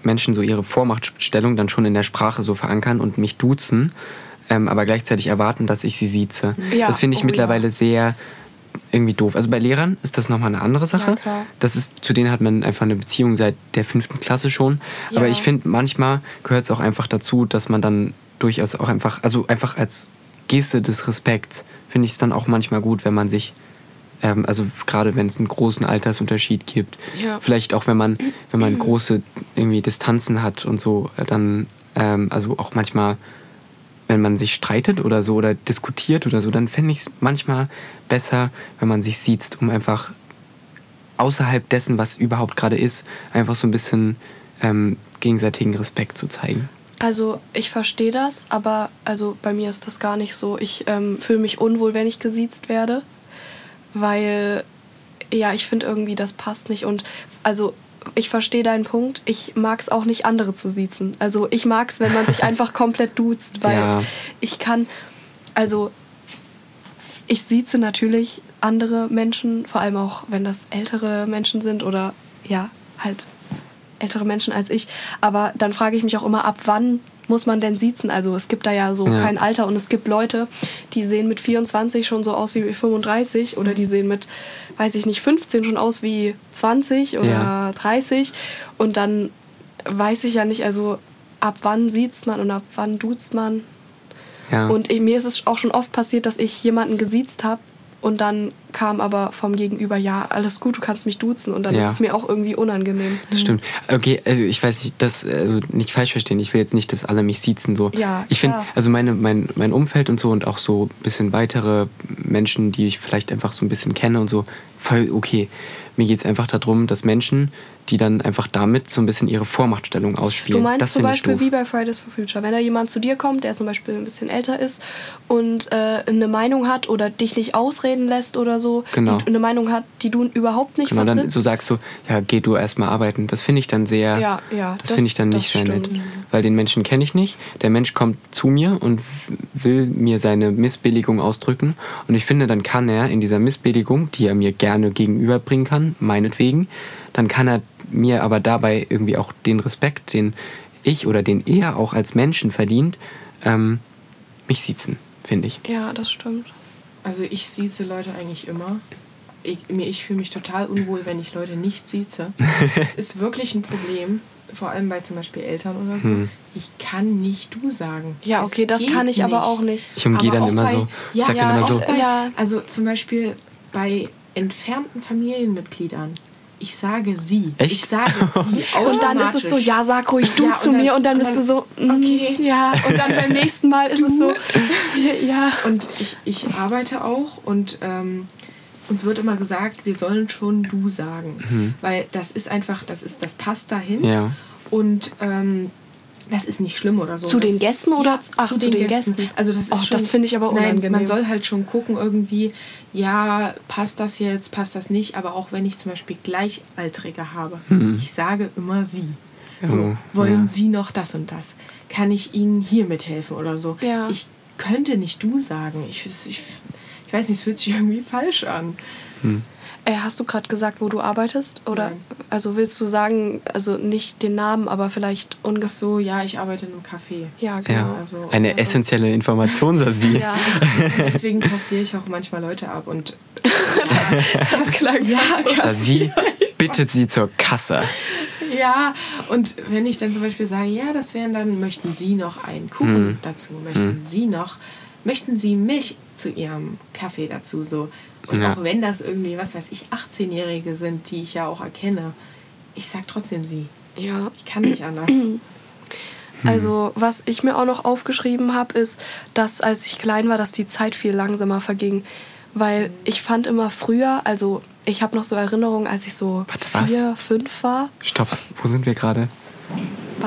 Speaker 1: Menschen so ihre Vormachtstellung dann schon in der Sprache so verankern und mich duzen, ähm, aber gleichzeitig erwarten, dass ich sie sieze.
Speaker 2: Ja,
Speaker 1: das finde ich
Speaker 2: oh
Speaker 1: mittlerweile
Speaker 2: ja.
Speaker 1: sehr irgendwie doof. Also bei Lehrern ist das nochmal eine andere Sache.
Speaker 2: Ja.
Speaker 1: Das ist, zu denen hat man einfach eine Beziehung seit der fünften Klasse schon. Aber
Speaker 2: Ja.
Speaker 1: ich finde, manchmal gehört es auch einfach dazu, dass man dann durchaus auch einfach, also einfach als Geste des Respekts, finde ich es dann auch manchmal gut, wenn man sich, ähm, also gerade wenn es einen großen Altersunterschied gibt,
Speaker 2: Ja.
Speaker 1: vielleicht auch wenn man, wenn man [clears throat] große irgendwie Distanzen hat und so, dann, ähm, also auch manchmal, wenn man sich streitet oder so oder diskutiert oder so, dann fände ich es manchmal besser, wenn man sich sieht, um einfach außerhalb dessen, was überhaupt gerade ist, einfach so ein bisschen ähm, gegenseitigen Respekt zu zeigen.
Speaker 2: Also ich verstehe das, aber also bei mir ist das gar nicht so. Ich ähm, fühle mich unwohl, wenn ich gesiezt werde, weil ja, ich finde irgendwie, das passt nicht. Und also ich verstehe deinen Punkt. Ich mag es auch nicht, andere zu siezen. Also ich mag es, wenn man sich [laughs] einfach komplett duzt, weil
Speaker 1: Ja.
Speaker 2: ich kann, also ich sieze natürlich andere Menschen, vor allem auch, wenn das ältere Menschen sind oder ja, halt ältere Menschen als ich. Aber dann frage ich mich auch immer, ab wann muss man denn siezen? Also es gibt da ja so
Speaker 1: Ja.
Speaker 2: kein Alter und es gibt Leute, die sehen mit 24 schon so aus wie 35 oder die sehen mit, weiß ich nicht, 15 schon aus wie 20 oder
Speaker 1: Ja.
Speaker 2: 30 und dann weiß ich ja nicht, also ab wann sieht man und ab wann duzt man.
Speaker 1: Ja.
Speaker 2: Und mir ist es auch schon oft passiert, dass ich jemanden gesiezt habe und dann kam aber vom Gegenüber, ja, alles gut, du kannst mich duzen und dann
Speaker 1: Ja.
Speaker 2: ist es mir auch irgendwie unangenehm.
Speaker 1: Das stimmt. Okay, also ich weiß nicht, das, also nicht falsch verstehen. Ich will jetzt nicht, dass alle mich siezen so.
Speaker 2: Ja,
Speaker 1: Ich finde, also meine, mein, mein Umfeld und so und auch so ein bisschen weitere Menschen, die ich vielleicht einfach so ein bisschen kenne und so, voll okay. Mir geht es einfach darum, dass Menschen, die dann einfach damit so ein bisschen ihre Vormachtstellung ausspielen.
Speaker 2: Du meinst
Speaker 1: das
Speaker 2: zum Beispiel wie bei Fridays for Future, wenn da jemand zu dir kommt, der zum Beispiel ein bisschen älter ist und äh, eine Meinung hat oder dich nicht ausreden lässt oder so,
Speaker 1: Genau.
Speaker 2: die, eine Meinung hat, die du überhaupt nicht
Speaker 1: Genau, dann
Speaker 2: vertrittst.
Speaker 1: so sagst du, ja, geh du erstmal arbeiten. Das finde ich dann sehr,
Speaker 2: Ja, ja,
Speaker 1: das,
Speaker 2: das-
Speaker 1: finde ich dann nicht sehr nett. Weil den Menschen kenne ich nicht. Der Mensch kommt zu mir und will mir seine Missbilligung ausdrücken. Und ich finde, dann kann er in dieser Missbilligung, die er mir gerne gegenüberbringen kann, meinetwegen, dann kann er mir aber dabei irgendwie auch den Respekt, den ich oder den er auch als Menschen verdient, ähm, mich siezen, finde ich.
Speaker 2: ja, das stimmt.
Speaker 3: Also ich sieze Leute eigentlich immer. Ich, mir- ich fühle mich total unwohl, wenn ich Leute nicht sieze. [laughs] Es ist wirklich ein Problem, vor allem bei zum Beispiel Eltern oder so.
Speaker 1: Hm.
Speaker 3: Ich kann nicht du sagen.
Speaker 2: Ja,
Speaker 3: Es
Speaker 2: okay, das kann ich aber auch nicht.
Speaker 1: Ich umgehe dann immer
Speaker 3: bei-
Speaker 1: so. Ich
Speaker 3: Ja,
Speaker 1: sag dann
Speaker 2: ja,
Speaker 1: immer
Speaker 2: auch
Speaker 1: so.
Speaker 2: bei- Ja.
Speaker 3: Also zum Beispiel bei entfernten Familienmitgliedern. Ich sage sie.
Speaker 1: Echt?
Speaker 3: Ich sage sie. [laughs]
Speaker 2: Und dann ist es so, ja, sag ruhig du
Speaker 3: Ja,
Speaker 2: zu
Speaker 3: dann-
Speaker 2: mir und dann
Speaker 3: und
Speaker 2: bist du
Speaker 3: dann-
Speaker 2: so, mm,
Speaker 3: okay.
Speaker 2: ja. Und dann beim nächsten Mal ist es so, [laughs] [laughs] ja.
Speaker 3: Und ich, ich arbeite auch und ähm, uns wird immer gesagt, wir sollen schon du sagen. Weil das ist einfach, das ist, das passt dahin.
Speaker 1: Mhm. Ja.
Speaker 3: Und ähm, das ist nicht schlimm oder so.
Speaker 2: Zu
Speaker 3: das,
Speaker 2: den Gästen oder-
Speaker 3: Ja,
Speaker 2: ach,
Speaker 3: zu,
Speaker 2: zu
Speaker 3: den,
Speaker 2: den
Speaker 3: Gästen.
Speaker 2: Gästen.
Speaker 3: Also das ist
Speaker 2: Ach,
Speaker 3: schon,
Speaker 2: das finde ich aber
Speaker 3: Nein,
Speaker 2: unangenehm.
Speaker 3: man soll halt schon gucken irgendwie, ja, passt das jetzt, passt das nicht. Aber auch wenn ich zum Beispiel Gleichaltrige habe, ich sage immer sie. So,
Speaker 1: Oh,
Speaker 3: wollen
Speaker 1: ja.
Speaker 3: Sie noch das und das? Kann ich Ihnen hier mithelfen oder so?
Speaker 2: Ja.
Speaker 3: Ich könnte nicht du sagen. Ich, ich, ich weiß nicht, es fühlt sich irgendwie falsch an.
Speaker 2: Äh, hast du gerade gesagt, wo du arbeitest? Oder
Speaker 3: Nein.
Speaker 2: also willst du sagen, also nicht den Namen, aber vielleicht ungefähr.
Speaker 3: so, ja, ich arbeite in einem Café.
Speaker 2: Ja, genau.
Speaker 1: Ja.
Speaker 3: Also,
Speaker 1: Eine
Speaker 3: also-
Speaker 1: essentielle Information, Sasi.
Speaker 2: Ja, [laughs]
Speaker 3: Deswegen passiere ich auch manchmal Leute ab und [laughs]
Speaker 2: das klang ja
Speaker 1: Sasi bittet sie zur Kasse.
Speaker 3: Ja, und wenn ich dann zum Beispiel sage, ja, das wären dann, möchten Sie noch einen Kuchen
Speaker 1: Mhm.
Speaker 3: dazu, möchten Sie noch, möchten Sie mich zu Ihrem Kaffee dazu, so. Und
Speaker 1: Ja.
Speaker 3: auch wenn das irgendwie, was weiß ich, 18-Jährige sind, die ich ja auch erkenne, ich sag trotzdem Sie.
Speaker 2: Ja.
Speaker 3: Ich kann nicht anders. [clears throat]
Speaker 2: Also, was ich mir auch noch aufgeschrieben habe, ist, dass als ich klein war, dass die Zeit viel langsamer verging. Weil ich fand immer früher, also ich habe noch so Erinnerungen, als ich so
Speaker 1: Warte, was?
Speaker 2: vier, fünf war.
Speaker 1: Stopp, wo sind wir gerade?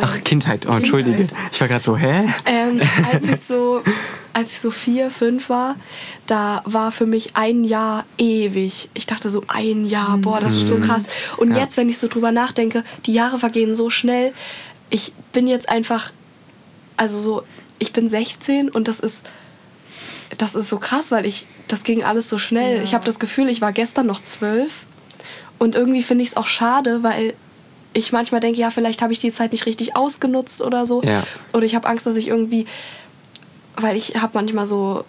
Speaker 1: Ach, Kindheit. Oh, entschuldige.
Speaker 3: Kindheit.
Speaker 1: Ich war gerade so, hä?
Speaker 2: Ähm, als ich so, [laughs] als ich so vier, fünf war, da war für mich ein Jahr ewig. Ich dachte so ein Jahr, boah, das ist so
Speaker 1: Mhm.
Speaker 2: krass. Und
Speaker 1: Ja.
Speaker 2: jetzt, wenn ich so drüber nachdenke, die Jahre vergehen so schnell. Ich bin jetzt einfach, also so, ich bin 16 und das ist, das ist so krass, weil ich, das ging alles so schnell.
Speaker 3: Ja.
Speaker 2: Ich habe das Gefühl, ich war gestern noch zwölf und irgendwie finde ich es auch schade, weil ich manchmal denke, ja, vielleicht habe ich die Zeit nicht richtig ausgenutzt oder so.
Speaker 1: Ja.
Speaker 2: Oder ich habe Angst, dass ich irgendwie, weil ich habe manchmal so,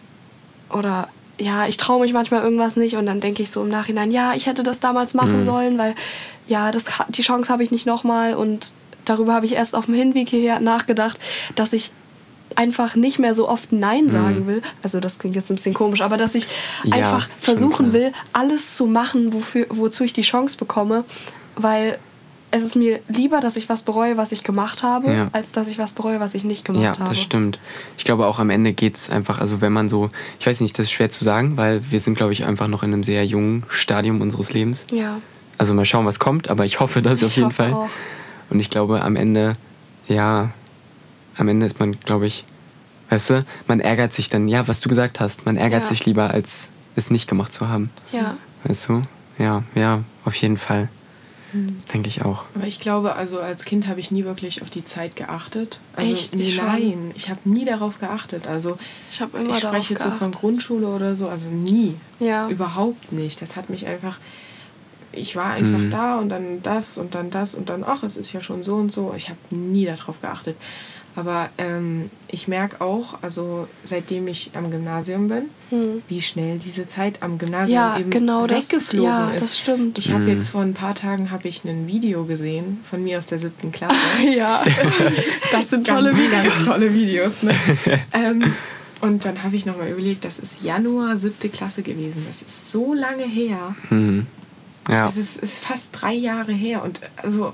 Speaker 2: oder ja, ich traue mich manchmal irgendwas nicht und dann denke ich so im Nachhinein, ja, ich hätte das damals machen
Speaker 1: Mhm.
Speaker 2: sollen, weil ja, das, die Chance habe ich nicht nochmal und darüber habe ich erst auf dem Hinweg hierher nachgedacht, dass ich einfach nicht mehr so oft Nein sagen will. Also das klingt jetzt ein bisschen komisch, aber dass ich
Speaker 1: Ja,
Speaker 2: einfach versuchen will, alles zu machen, wofür, wozu ich die Chance bekomme, weil es ist mir lieber, dass ich was bereue, was ich gemacht habe,
Speaker 1: Ja.
Speaker 2: als dass ich was bereue, was ich nicht gemacht
Speaker 1: Ja,
Speaker 2: habe.
Speaker 1: das stimmt. Ich glaube auch am Ende geht es einfach, also wenn man so, ich weiß nicht, das ist schwer zu sagen, weil wir sind, glaube ich, einfach noch in einem sehr jungen Stadium unseres Lebens.
Speaker 2: Ja.
Speaker 1: Also mal schauen, was kommt, aber ich hoffe das
Speaker 2: Ich
Speaker 1: auf jeden Fall.
Speaker 2: auch.
Speaker 1: Und ich glaube, am Ende, ja, am Ende ist man, glaube ich, weißt du, man ärgert sich dann, ja, was du gesagt hast, man ärgert
Speaker 2: Ja.
Speaker 1: sich lieber, als es nicht gemacht zu haben.
Speaker 2: Ja.
Speaker 1: Weißt du? Ja, ja, auf jeden Fall.
Speaker 2: Hm.
Speaker 1: Das denke ich auch.
Speaker 3: Aber ich glaube, also als Kind habe ich nie wirklich auf die Zeit geachtet. Also,
Speaker 2: Echt?
Speaker 3: Nee,
Speaker 2: Ich schon.
Speaker 3: nein, ich habe nie darauf geachtet. Also
Speaker 2: Ich habe immer
Speaker 3: ich spreche jetzt so von. Grundschule oder so, also nie.
Speaker 2: Ja.
Speaker 3: Überhaupt nicht. Das hat mich einfach. Ich war einfach
Speaker 1: Mhm.
Speaker 3: da und dann das und dann das und dann, ach, es ist ja schon so und so. Ich habe nie darauf geachtet. Aber ähm, ich merke auch, also seitdem ich am Gymnasium bin,
Speaker 2: Hm.
Speaker 3: wie schnell diese Zeit am Gymnasium
Speaker 2: Ja,
Speaker 3: eben
Speaker 2: genau, das,
Speaker 3: weggeflogen
Speaker 2: ja,
Speaker 3: ist.
Speaker 2: das stimmt.
Speaker 3: Ich habe
Speaker 1: Mhm.
Speaker 3: jetzt vor ein paar Tagen habe ich ein Video gesehen von mir aus der siebten Klasse. [laughs]
Speaker 2: ja, [laughs] das sind tolle
Speaker 3: ganz,
Speaker 2: Videos.
Speaker 3: Ganz tolle Videos, ne? [laughs] ähm, und dann habe ich nochmal überlegt, das ist Januar siebte Klasse gewesen. Das ist so lange her.
Speaker 1: Mhm. Ja,
Speaker 3: Es ist, ist fast drei Jahre her. Und also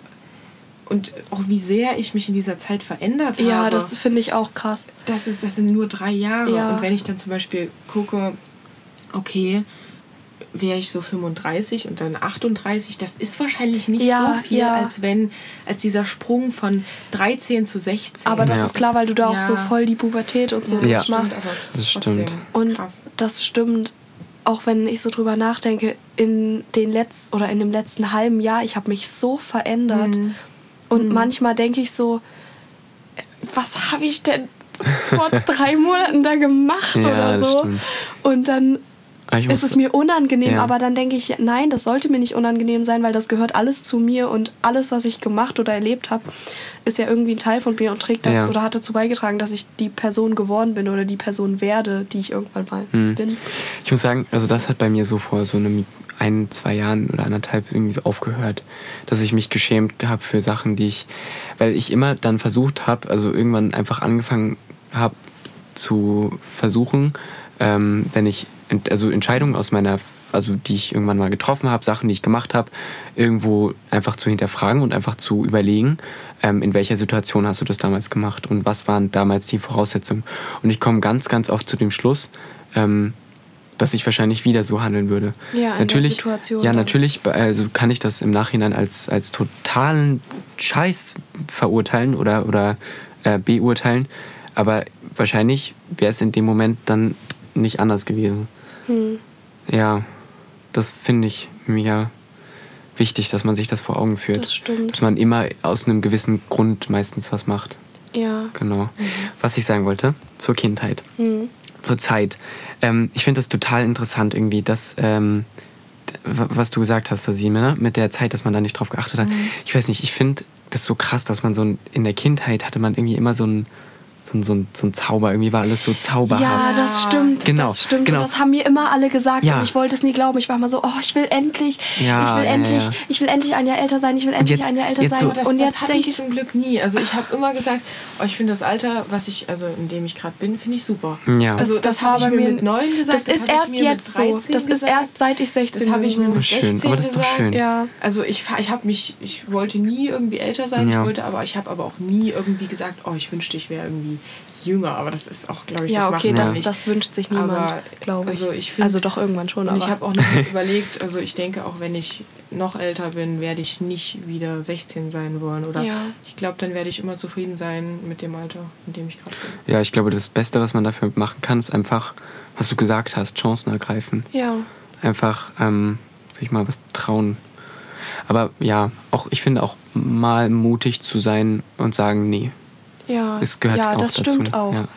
Speaker 3: und auch wie sehr ich mich in dieser Zeit verändert habe.
Speaker 2: Ja, das finde ich auch krass.
Speaker 3: das, ist, das sind nur drei Jahre.
Speaker 2: Ja.
Speaker 3: Und wenn ich dann zum Beispiel gucke, okay, wäre ich so 35 und dann 38, das ist wahrscheinlich nicht
Speaker 2: Ja,
Speaker 3: so viel,
Speaker 2: ja.
Speaker 3: als wenn, als dieser Sprung von 13 zu 16.
Speaker 2: Aber das
Speaker 1: Ja.
Speaker 2: ist klar, weil du da auch so
Speaker 3: Ja.
Speaker 2: voll die Pubertät und so
Speaker 1: Ja.
Speaker 2: machst.
Speaker 3: ist
Speaker 1: Das stimmt.
Speaker 2: Und
Speaker 3: krass.
Speaker 2: das stimmt, auch wenn ich so drüber nachdenke, in den letzten oder in dem letzten halben Jahr, ich habe mich so verändert.
Speaker 3: Mhm.
Speaker 2: Und manchmal denke ich so, was habe ich denn vor [laughs] drei Monaten da gemacht
Speaker 1: Ja,
Speaker 2: oder so? Und dann
Speaker 1: Aber ich
Speaker 2: ist es mir unangenehm,
Speaker 1: Ja.
Speaker 2: aber dann denke ich, nein, das sollte mir nicht unangenehm sein, weil das gehört alles zu mir und alles, was ich gemacht oder erlebt habe, ist ja irgendwie ein Teil von mir und trägt dazu,
Speaker 1: Ja.
Speaker 2: oder hat dazu beigetragen, dass ich die Person geworden bin oder die Person werde, die ich irgendwann mal
Speaker 1: Hm.
Speaker 2: bin.
Speaker 1: Ich muss sagen, also das hat bei mir so vor so einem ein, zwei Jahren oder anderthalb irgendwie so aufgehört, dass ich mich geschämt habe für Sachen, die ich, weil ich immer dann versucht habe, also irgendwann einfach angefangen habe zu versuchen, ähm, wenn ich also Entscheidungen aus meiner, also die ich irgendwann mal getroffen habe, Sachen, die ich gemacht habe, irgendwo einfach zu hinterfragen und einfach zu überlegen, ähm, in welcher Situation hast du das damals gemacht und was waren damals die Voraussetzungen. Und ich komme ganz, ganz oft zu dem Schluss, ähm, dass ich wahrscheinlich wieder so handeln würde.
Speaker 2: Ja, in der
Speaker 1: natürlich,
Speaker 2: Situation
Speaker 1: Ja, natürlich, also kann ich das im Nachhinein als, als totalen Scheiß verurteilen oder, oder äh, beurteilen, aber wahrscheinlich wäre es in dem Moment dann nicht anders gewesen.
Speaker 2: Hm.
Speaker 1: Ja, das finde ich mega wichtig, dass man sich das vor Augen führt.
Speaker 2: Das stimmt.
Speaker 1: Dass man immer aus einem gewissen Grund meistens was macht.
Speaker 2: Ja.
Speaker 1: Genau. Was ich sagen wollte, zur Kindheit,
Speaker 2: Hm.
Speaker 1: zur Zeit. Ähm, ich finde das total interessant irgendwie, dass, ähm, was du gesagt hast, Sasime, ne? mit der Zeit, dass man da nicht drauf geachtet hat. Ich weiß nicht, ich finde das so krass, dass man so ein, in der Kindheit hatte man irgendwie immer so ein, so ein, so ein, so ein Zauber, irgendwie war alles so zauberhaft.
Speaker 2: Ja, das stimmt.
Speaker 1: Genau,
Speaker 2: das stimmt.
Speaker 1: genau.
Speaker 2: Und das haben mir immer alle gesagt
Speaker 1: Ja.
Speaker 2: und ich wollte es nie glauben. Ich war immer so, oh, ich will endlich,
Speaker 1: Ja,
Speaker 2: ich will
Speaker 1: ja,
Speaker 2: endlich,
Speaker 1: ja.
Speaker 2: ich will endlich ein Jahr älter sein, ich will endlich
Speaker 1: jetzt-
Speaker 2: ein Jahr älter
Speaker 1: jetzt
Speaker 2: sein.
Speaker 1: so-
Speaker 3: Aber das,
Speaker 2: und
Speaker 3: das
Speaker 2: jetzt
Speaker 3: hatte
Speaker 2: denke
Speaker 3: ich
Speaker 2: ich,
Speaker 3: zum Glück nie. Also ich habe immer gesagt, oh, ich finde das Alter, was ich, also in dem ich gerade bin, finde ich super.
Speaker 1: Ja.
Speaker 2: das,
Speaker 3: Also
Speaker 2: das,
Speaker 3: das
Speaker 2: war
Speaker 3: hab ich mir mit neun gesagt,
Speaker 2: Das,
Speaker 3: das
Speaker 2: ist erst jetzt so.
Speaker 3: 13
Speaker 2: Das ist
Speaker 3: gesagt.
Speaker 2: erst seit ich 16
Speaker 3: Das habe ich mir
Speaker 2: bin.
Speaker 3: mit
Speaker 1: Schön,
Speaker 3: 16
Speaker 1: aber das ist doch
Speaker 3: gesagt.
Speaker 1: schön.
Speaker 2: Ja.
Speaker 3: Also ich, ich habe mich, ich wollte nie irgendwie älter sein.
Speaker 1: Ja.
Speaker 3: Ich wollte aber, ich habe aber auch nie irgendwie gesagt, oh, ich wünschte, ich wäre irgendwie jünger. Aber das ist auch, glaube ich,
Speaker 2: Ja,
Speaker 3: das
Speaker 2: okay,
Speaker 3: macht man
Speaker 2: das,
Speaker 3: nicht.
Speaker 2: das wünscht sich niemand, glaube ich.
Speaker 3: also ich find-
Speaker 2: also doch irgendwann schon,
Speaker 3: Und
Speaker 2: aber
Speaker 3: ich habe auch noch [laughs] überlegt, also ich denke, auch wenn ich noch älter bin, werde ich nicht wieder 16 sein wollen. Oder
Speaker 2: Ja.
Speaker 3: ich glaube, dann werde ich immer zufrieden sein mit dem Alter, in dem ich gerade bin.
Speaker 1: Ja, ich glaube, das Beste, was man dafür machen kann, ist einfach, was du gesagt hast, Chancen ergreifen.
Speaker 2: ja.
Speaker 1: Einfach ähm, sich mal was trauen. Aber ja, auch ich finde auch mal mutig zu sein und sagen, nee,
Speaker 2: Ja,
Speaker 1: es gehört
Speaker 2: ja
Speaker 1: auch
Speaker 2: das
Speaker 1: dazu.
Speaker 2: stimmt auch.
Speaker 1: Ja.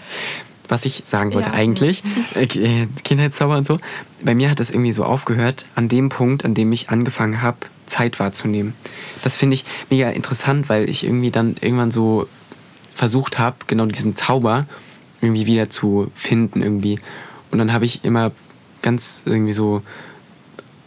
Speaker 1: Was ich sagen wollte
Speaker 2: Ja.
Speaker 1: eigentlich, äh, Kindheitszauber und so, bei mir hat das irgendwie so aufgehört an dem Punkt, an dem ich angefangen habe, Zeit wahrzunehmen. Das finde ich mega interessant, weil ich irgendwie dann irgendwann so versucht habe, genau diesen Zauber irgendwie wieder zu finden irgendwie. Und dann habe ich immer ganz irgendwie so,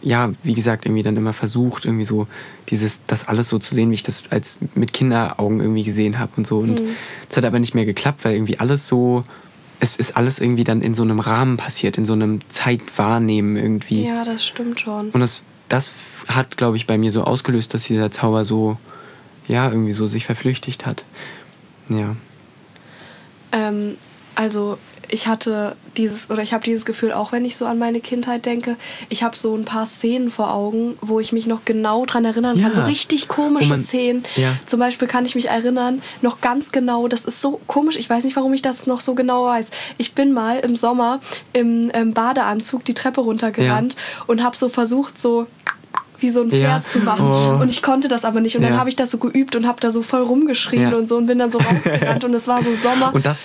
Speaker 1: ja, wie gesagt, irgendwie dann immer versucht, irgendwie so dieses, das alles so zu sehen, wie ich das als mit Kinderaugen irgendwie gesehen habe und so. Und
Speaker 2: Mhm.
Speaker 1: es hat aber nicht mehr geklappt, weil irgendwie alles so, es ist alles irgendwie dann in so einem Rahmen passiert, in so einem Zeitwahrnehmen irgendwie.
Speaker 2: Ja, das stimmt schon.
Speaker 1: Und das, das hat, glaube ich, bei mir so ausgelöst, dass dieser Zauber so, ja, irgendwie so sich verflüchtigt hat. Ja.
Speaker 2: Ähm, also ich hatte dieses oder ich habe dieses Gefühl auch, wenn ich so an meine Kindheit denke. Ich habe so ein paar Szenen vor Augen, wo ich mich noch genau dran erinnern kann.
Speaker 1: Ja.
Speaker 2: So richtig komische
Speaker 1: man-
Speaker 2: Szenen.
Speaker 1: ja.
Speaker 2: Zum Beispiel kann ich mich erinnern, noch ganz genau, das ist so komisch, ich weiß nicht, warum ich das noch so genau weiß. Ich bin mal im Sommer im ähm, Badeanzug die Treppe runtergerannt und habe so versucht, so wie so ein Pferd
Speaker 1: Ja.
Speaker 2: zu machen.
Speaker 1: Oh.
Speaker 2: Und ich konnte das aber nicht. Und dann
Speaker 1: Ja.
Speaker 2: habe ich das so geübt und habe da so voll rumgeschrien
Speaker 1: Ja.
Speaker 2: und so und bin dann so [laughs] rausgerannt und es war so Sommer.
Speaker 1: Und das,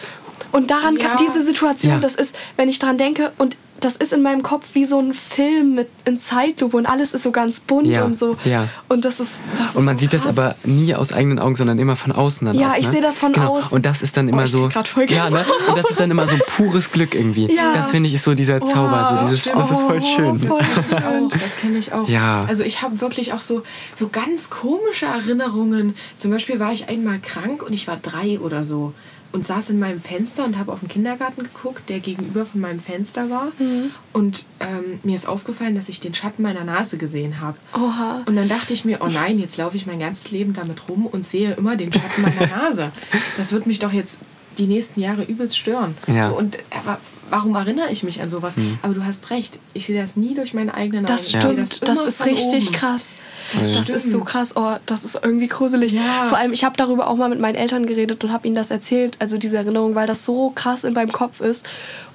Speaker 2: Und daran
Speaker 3: Ja.
Speaker 2: kann diese Situation,
Speaker 1: Ja.
Speaker 2: das ist, wenn ich dran denke, und das ist in meinem Kopf wie so ein Film mit in Zeitlupe und alles ist so ganz bunt
Speaker 1: Ja,
Speaker 2: und so.
Speaker 1: ja.
Speaker 2: Und das ist, das
Speaker 1: und man
Speaker 2: ist so
Speaker 1: sieht das
Speaker 2: krass.
Speaker 1: aber nie aus eigenen Augen, sondern immer von außen dann
Speaker 2: Ja,
Speaker 1: auch,
Speaker 2: ich
Speaker 1: ne?
Speaker 2: sehe das von
Speaker 1: genau.
Speaker 2: außen.
Speaker 1: Und das ist dann immer
Speaker 2: Oh, ich
Speaker 1: so.
Speaker 2: voll
Speaker 1: ja, ne? Und das ist dann immer so pures Glück irgendwie.
Speaker 2: Ja.
Speaker 1: Das finde ich ist so dieser Zauber.
Speaker 2: Wow,
Speaker 1: so dieses,
Speaker 3: stimmt.
Speaker 1: das ist voll
Speaker 2: Oh,
Speaker 1: schön.
Speaker 2: voll [laughs]
Speaker 3: Das kenne ich
Speaker 2: schön.
Speaker 3: auch. Das kenne ich auch.
Speaker 1: Ja.
Speaker 3: Also ich habe wirklich auch so, so ganz komische Erinnerungen. Zum Beispiel war ich einmal krank und ich war drei oder so und saß in meinem Fenster und habe auf den Kindergarten geguckt, der gegenüber von meinem Fenster war.
Speaker 2: Mhm.
Speaker 3: Und ähm, mir ist aufgefallen, dass ich den Schatten meiner Nase gesehen habe.
Speaker 2: Oha.
Speaker 3: Und dann dachte ich mir, oh nein, jetzt laufe ich mein ganzes Leben damit rum und sehe immer den Schatten meiner [laughs] Nase. Das wird mich doch jetzt die nächsten Jahre übelst stören.
Speaker 1: Ja.
Speaker 3: So, und aber warum erinnere ich mich an sowas? Aber du hast recht, ich sehe das nie durch meine eigenen Augen.
Speaker 2: Das
Speaker 3: Ich sehe
Speaker 2: stimmt, das, ist richtig
Speaker 3: oben.
Speaker 2: krass.
Speaker 3: Das
Speaker 2: Das, ist so krass. Oh, das ist irgendwie gruselig.
Speaker 3: Ja.
Speaker 2: Vor allem, ich habe darüber auch mal mit meinen Eltern geredet und habe ihnen das erzählt, also diese Erinnerung, weil das so krass in meinem Kopf ist.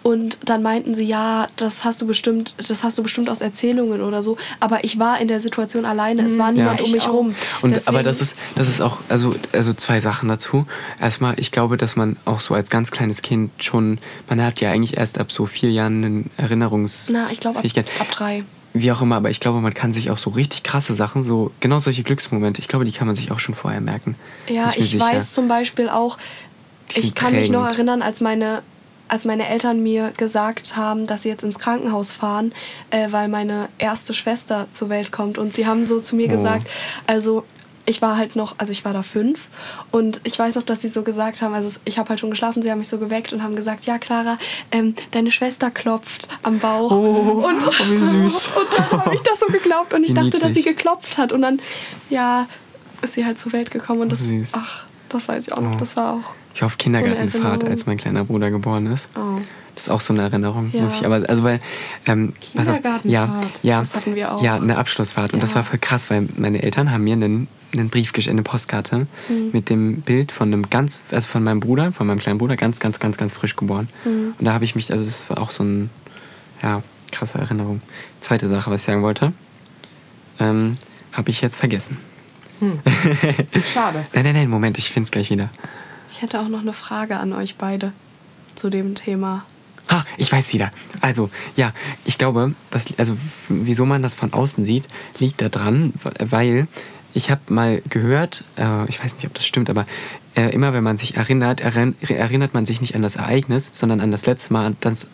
Speaker 2: Und dann meinten sie, ja, das hast du bestimmt, das hast du bestimmt aus Erzählungen oder so. Aber ich war in der Situation alleine. Es war niemand
Speaker 3: Ja,
Speaker 2: um
Speaker 3: ich
Speaker 2: mich
Speaker 3: auch.
Speaker 2: rum.
Speaker 1: Und,
Speaker 2: Deswegen-
Speaker 1: aber das ist, das ist auch, also, also zwei Sachen dazu. Erstmal, ich glaube, dass man auch so als ganz kleines Kind schon, man hat ja eigentlich erst ab so vier Jahren eine Erinnerungs...
Speaker 2: Na, ich glaube ab, ab drei.
Speaker 1: Wie auch immer, aber ich glaube, man kann sich auch so richtig krasse Sachen, so genau solche Glücksmomente, ich glaube, die kann man sich auch schon vorher merken.
Speaker 2: Ja, ich
Speaker 1: sicher.
Speaker 2: weiß zum Beispiel auch,
Speaker 1: Die
Speaker 2: ich kann mich noch
Speaker 1: prägend.
Speaker 2: erinnern, als meine, als meine Eltern mir gesagt haben, dass sie jetzt ins Krankenhaus fahren, äh, weil meine erste Schwester zur Welt kommt. Und sie haben so zu mir
Speaker 1: Oh.
Speaker 2: gesagt, also ich war halt noch, also ich war da fünf und ich weiß noch, dass sie so gesagt haben, also ich habe halt schon geschlafen, sie haben mich so geweckt und haben gesagt, ja Clara, ähm, deine Schwester klopft am Bauch.
Speaker 1: Oh,
Speaker 2: und,
Speaker 1: oh, wie süß. [laughs]
Speaker 2: und dann habe ich das so geglaubt und ich
Speaker 1: Wie
Speaker 2: dachte, dass sie
Speaker 1: niedlich.
Speaker 2: geklopft hat und dann, ja, ist sie halt zur Welt gekommen und das,
Speaker 1: süß.
Speaker 2: ach, das weiß ich auch noch,
Speaker 1: Oh.
Speaker 2: das war auch,
Speaker 1: Ich war auf Kindergartenfahrt,
Speaker 2: Erinnerung.
Speaker 1: als mein kleiner Bruder geboren ist.
Speaker 2: oh.
Speaker 1: Das ist auch so eine Erinnerung,
Speaker 2: Ja.
Speaker 1: muss ich aber, also weil, ähm, auf, ja,
Speaker 3: Kindergartenfahrt.
Speaker 1: ja,
Speaker 2: Das hatten wir auch.
Speaker 1: Ja, eine Abschlussfahrt. Und das
Speaker 2: Ja.
Speaker 1: war voll krass, weil meine Eltern haben mir einen, einen Brief eine Postkarte
Speaker 2: Mhm.
Speaker 1: mit dem Bild von einem ganz, also von meinem Bruder, von meinem kleinen Bruder, ganz, ganz, ganz, ganz frisch geboren.
Speaker 2: Mhm.
Speaker 1: Und da habe ich mich, also das war auch so ein, ja, krasse Erinnerung. Zweite Sache, was ich sagen wollte, ähm, habe ich jetzt vergessen. [laughs]
Speaker 3: Schade.
Speaker 1: Nein, nein, nein, Moment, ich finde es gleich wieder.
Speaker 2: Ich hätte auch noch eine Frage an euch beide zu dem Thema.
Speaker 1: Ah, ich weiß wieder. Also, ja, ich glaube, dass, also, wieso man das von außen sieht, liegt daran, weil ich habe mal gehört, äh, ich weiß nicht, ob das stimmt, aber äh, immer wenn man sich erinnert, erinn, erinnert man sich nicht an das Ereignis, sondern an das letzte Mal, dass,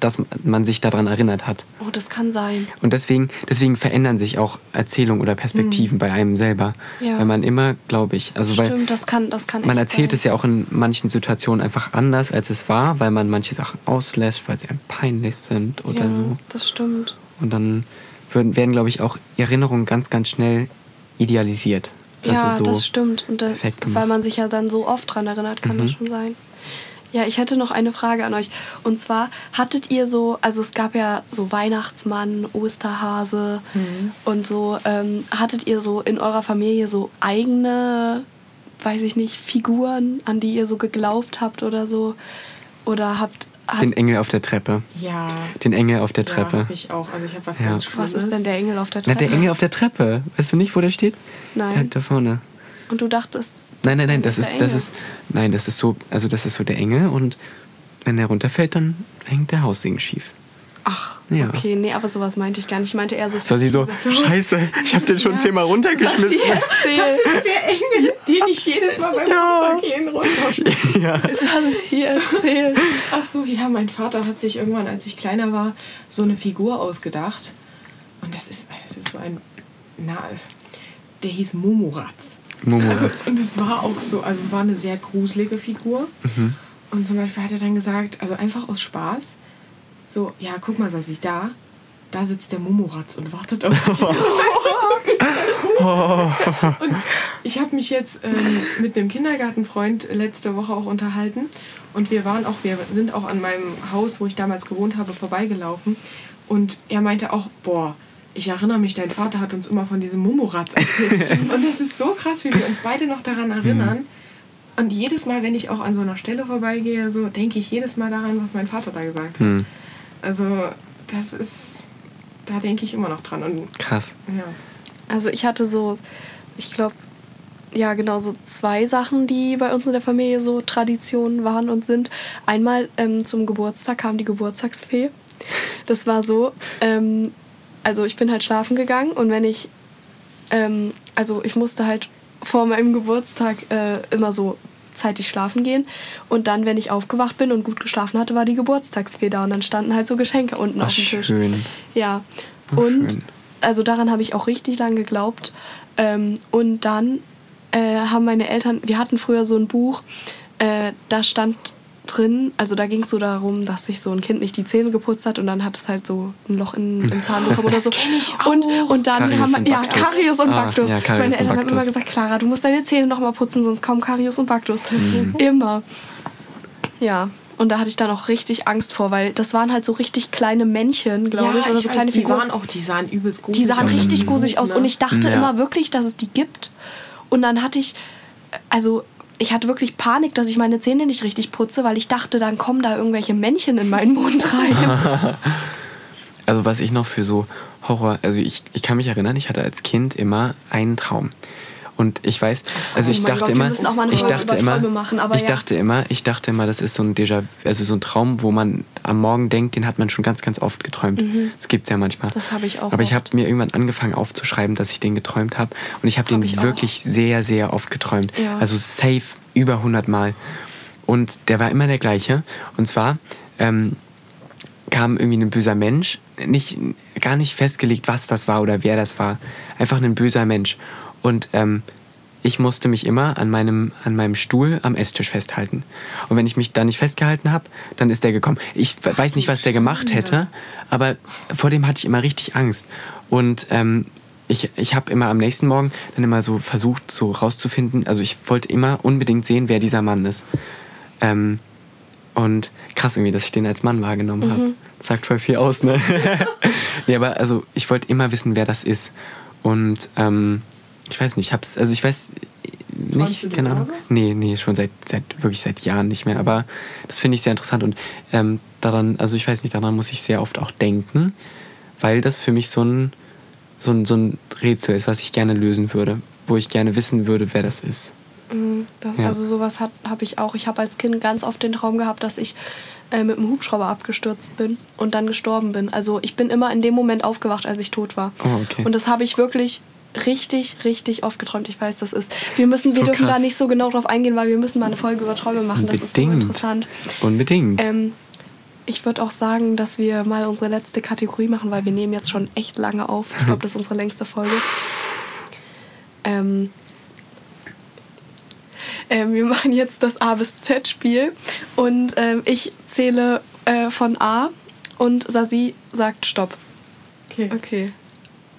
Speaker 1: dass man sich daran erinnert hat.
Speaker 2: Oh, das kann sein.
Speaker 1: Und deswegen, deswegen verändern sich auch Erzählungen oder Perspektiven bei einem selber.
Speaker 2: Ja.
Speaker 1: Weil man immer, glaube ich, also weil
Speaker 2: Stimmt, das kann, das kann
Speaker 1: man erzählt
Speaker 2: sein.
Speaker 1: es ja auch in manchen Situationen einfach anders, als es war, weil man manche Sachen auslässt, weil sie einem peinlich sind oder
Speaker 2: ja,
Speaker 1: so.
Speaker 2: das stimmt.
Speaker 1: Und dann werden, werden glaube ich, auch Erinnerungen ganz, ganz schnell idealisiert.
Speaker 2: ja,
Speaker 1: also so
Speaker 2: das stimmt. Und da,
Speaker 1: perfekt gemacht.
Speaker 2: weil man sich ja dann so oft dran erinnert, kann
Speaker 1: Mhm.
Speaker 2: das schon sein. Ja, ich hätte noch eine Frage an euch. Und zwar, hattet ihr so, also es gab ja so Weihnachtsmann, Osterhase
Speaker 3: Mhm.
Speaker 2: und so, ähm, hattet ihr so in eurer Familie so eigene, weiß ich nicht, Figuren, an die ihr so geglaubt habt oder so? Oder habt, hat,
Speaker 1: Den Engel auf der Treppe.
Speaker 3: Ja.
Speaker 1: Den Engel auf der
Speaker 3: Ja,
Speaker 1: Treppe.
Speaker 3: hab ich auch. Also ich habe was
Speaker 1: Ja.
Speaker 3: ganz Schlimmes.
Speaker 2: was ist denn der Engel auf der
Speaker 1: Na,
Speaker 2: Treppe?
Speaker 1: der Engel auf der Treppe. Weißt du nicht, wo der steht?
Speaker 2: Nein.
Speaker 1: Da, da vorne.
Speaker 2: Und du dachtest.
Speaker 1: Nein, nein, nein, das
Speaker 2: der
Speaker 1: ist, das ist, nein, das ist so, also das ist so der Engel und wenn er runterfällt, dann hängt der Haussegen schief.
Speaker 2: Ach,
Speaker 1: Ja.
Speaker 2: okay, nee, aber sowas meinte ich gar nicht. Ich meinte eher so.
Speaker 1: Da sie so, scheiße, ich habe den schon zehnmal runtergeschmissen.
Speaker 2: Sie erzählt.
Speaker 3: der Engel, den ich jedes Mal beim
Speaker 1: Ja.
Speaker 3: Runtergehen runterschmeiße.
Speaker 1: ja.
Speaker 2: Das hat sie erzählt.
Speaker 3: Ach so, ja, mein Vater hat sich irgendwann, als ich kleiner war, so eine Figur ausgedacht. Und das ist, das ist so ein, na, der hieß Momoratz.
Speaker 1: Momoratz.
Speaker 3: Also, und das war auch so, also es war eine sehr gruselige Figur.
Speaker 1: Mhm.
Speaker 3: Und zum Beispiel hat er dann gesagt, also einfach aus Spaß, so, ja, guck mal, Sassi, da, da sitzt der Momoratz und wartet auf dich. [laughs] und ich habe mich jetzt ähm, mit einem Kindergartenfreund letzte Woche auch unterhalten und wir waren auch, wir sind auch an meinem Haus, wo ich damals gewohnt habe, vorbeigelaufen und er meinte auch, boah, ich erinnere mich, dein Vater hat uns immer von diesem Momoratz erzählt. [laughs] und es ist so krass, wie wir uns beide noch daran erinnern. Und jedes Mal, wenn ich auch an so einer Stelle vorbeigehe, so denke ich jedes Mal daran, was mein Vater da gesagt hat.
Speaker 1: Hm,
Speaker 3: Also das ist, da denke ich immer noch dran. Und
Speaker 1: krass.
Speaker 3: ja.
Speaker 2: Also ich hatte so, ich glaube, ja genau so zwei Sachen, die bei uns in der Familie so Traditionen waren und sind. Einmal ähm, zum Geburtstag kam die Geburtstagsfee. Das war so, ähm, also ich bin halt schlafen gegangen und wenn ich, ähm, also ich musste halt vor meinem Geburtstag äh, immer so zeitig schlafen gehen und dann, wenn ich aufgewacht bin und gut geschlafen hatte, war die Geburtstagsfee da und dann standen halt so Geschenke unten
Speaker 1: Ach,
Speaker 2: auf dem Tisch.
Speaker 1: schön.
Speaker 2: Ja.
Speaker 1: Oh,
Speaker 2: und
Speaker 1: schön.
Speaker 2: also daran habe ich auch richtig lange geglaubt. Ähm, und dann äh, haben meine Eltern, wir hatten früher so ein Buch, äh, da stand drin, also da ging es so darum, dass sich so ein Kind nicht die Zähne geputzt hat und dann hat es halt so ein Loch in, im Zahn [laughs] bekommen oder so.
Speaker 3: kenn ich auch.
Speaker 2: Und, und dann
Speaker 1: Karius
Speaker 2: haben
Speaker 1: und
Speaker 2: wir, ja,
Speaker 1: Baktus.
Speaker 2: Karius und
Speaker 1: Ah,
Speaker 2: Baktus.
Speaker 1: ja, Karius
Speaker 2: meine Eltern haben immer gesagt, Clara, du musst deine Zähne noch mal putzen, sonst kommen Karius und Baktus.
Speaker 1: Mhm.
Speaker 2: Immer. Ja. Und da hatte ich dann auch richtig Angst vor, weil das waren halt so richtig kleine Männchen, glaube ich, oder so
Speaker 3: weiß,
Speaker 2: kleine
Speaker 3: die
Speaker 2: Figuren.
Speaker 3: waren auch, die sahen übelst gut
Speaker 2: Die sahen
Speaker 3: aus.
Speaker 2: richtig gruselig aus
Speaker 3: Ne?
Speaker 2: und ich dachte
Speaker 1: Ja.
Speaker 2: immer wirklich, dass es die gibt. Und dann hatte ich, also ich hatte wirklich Panik, dass ich meine Zähne nicht richtig putze, weil ich dachte, dann kommen da irgendwelche Männchen in meinen Mund rein. [laughs]
Speaker 1: Also was ich noch für so Horror, also ich, ich kann mich erinnern, ich hatte als Kind immer einen Traum. Und ich weiß, also
Speaker 2: Oh
Speaker 1: ich dachte
Speaker 2: Gott,
Speaker 1: immer,
Speaker 2: auch
Speaker 1: ich dachte immer,
Speaker 2: machen,
Speaker 1: ich
Speaker 2: ja.
Speaker 1: dachte immer, ich dachte immer, das ist so ein Déjà, also so ein Traum, wo man am Morgen denkt, den hat man schon ganz, ganz oft geträumt. Das gibt's ja manchmal.
Speaker 2: Mhm. Das habe ich auch
Speaker 1: Aber ich habe mir irgendwann angefangen aufzuschreiben, dass ich den geträumt habe. Und ich habe den
Speaker 2: ich auch.
Speaker 1: wirklich sehr, sehr oft geträumt.
Speaker 2: Ja.
Speaker 1: Also safe über 100 Mal. Und der war immer der gleiche. Und zwar ähm, kam irgendwie ein böser Mensch, nicht, gar nicht festgelegt, was das war oder wer das war. Einfach ein böser Mensch. Und ähm, ich musste mich immer an meinem, an meinem Stuhl am Esstisch festhalten. Und wenn ich mich da nicht festgehalten habe, dann ist der gekommen. Ich weiß nicht, was der gemacht hätte, aber vor dem hatte ich immer richtig Angst. Und ähm, ich, ich habe immer am nächsten Morgen dann immer so versucht, so rauszufinden. Also ich wollte immer unbedingt sehen, wer dieser Mann ist. Ähm, und krass irgendwie, dass ich den als Mann wahrgenommen habe. Das sagt voll viel aus, ne? [laughs] nee, aber also ich wollte immer wissen, wer das ist. Und ähm, ich weiß nicht, ich hab's, also ich weiß nicht, keine Ahnung. Nee, nee, schon seit, seit wirklich seit Jahren nicht mehr. Aber das finde ich sehr interessant und ähm, daran, also ich weiß nicht, daran muss ich sehr oft auch denken, weil das für mich so ein, so ein, so ein Rätsel ist, was ich gerne lösen würde, wo ich gerne wissen würde, wer das ist.
Speaker 2: Mm, Das,
Speaker 1: Ja.
Speaker 2: Also sowas habe ich auch. Ich habe als Kind ganz oft den Traum gehabt, dass ich äh, mit einem Hubschrauber abgestürzt bin und dann gestorben bin. Also ich bin immer in dem Moment aufgewacht, als ich tot war.
Speaker 1: Oh, okay.
Speaker 2: Und das habe ich wirklich richtig, richtig oft geträumt. Ich weiß, das ist. Wir müssen, wir
Speaker 1: So
Speaker 2: dürfen
Speaker 1: krass.
Speaker 2: da nicht so genau drauf eingehen, weil wir müssen mal eine Folge über Träume machen. Das ist so
Speaker 1: Unbedingt.
Speaker 2: interessant.
Speaker 1: Unbedingt.
Speaker 2: Ähm, ich würde auch sagen, dass wir mal unsere letzte Kategorie machen, weil wir nehmen jetzt schon echt lange auf. Ich glaube, das ist unsere längste Folge. Ähm, ähm, wir machen jetzt das A bis Z-Spiel und ähm, ich zähle äh, von A und Sasi sagt Stopp.
Speaker 3: Okay.
Speaker 2: Okay.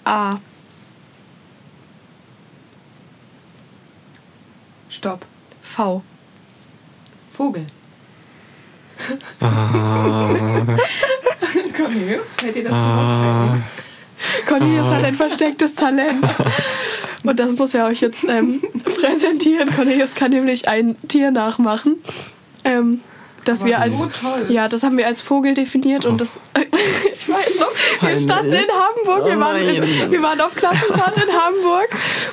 Speaker 2: A.
Speaker 3: Stopp.
Speaker 2: V.
Speaker 3: Vogel.
Speaker 1: Ah, [laughs]
Speaker 3: Cornelius, fällt dir dazu
Speaker 1: ah,
Speaker 2: Cornelius hat ein verstecktes Talent. Und das muss er euch jetzt ähm, präsentieren. Cornelius kann nämlich ein Tier nachmachen. Ähm, das
Speaker 3: Aber
Speaker 2: wir als
Speaker 3: so
Speaker 2: ja, das haben wir als Vogel definiert und das [laughs] ich weiß noch, wir standen in Hamburg, wir
Speaker 1: Oh
Speaker 2: waren, in, wir waren auf Klassenfahrt in Hamburg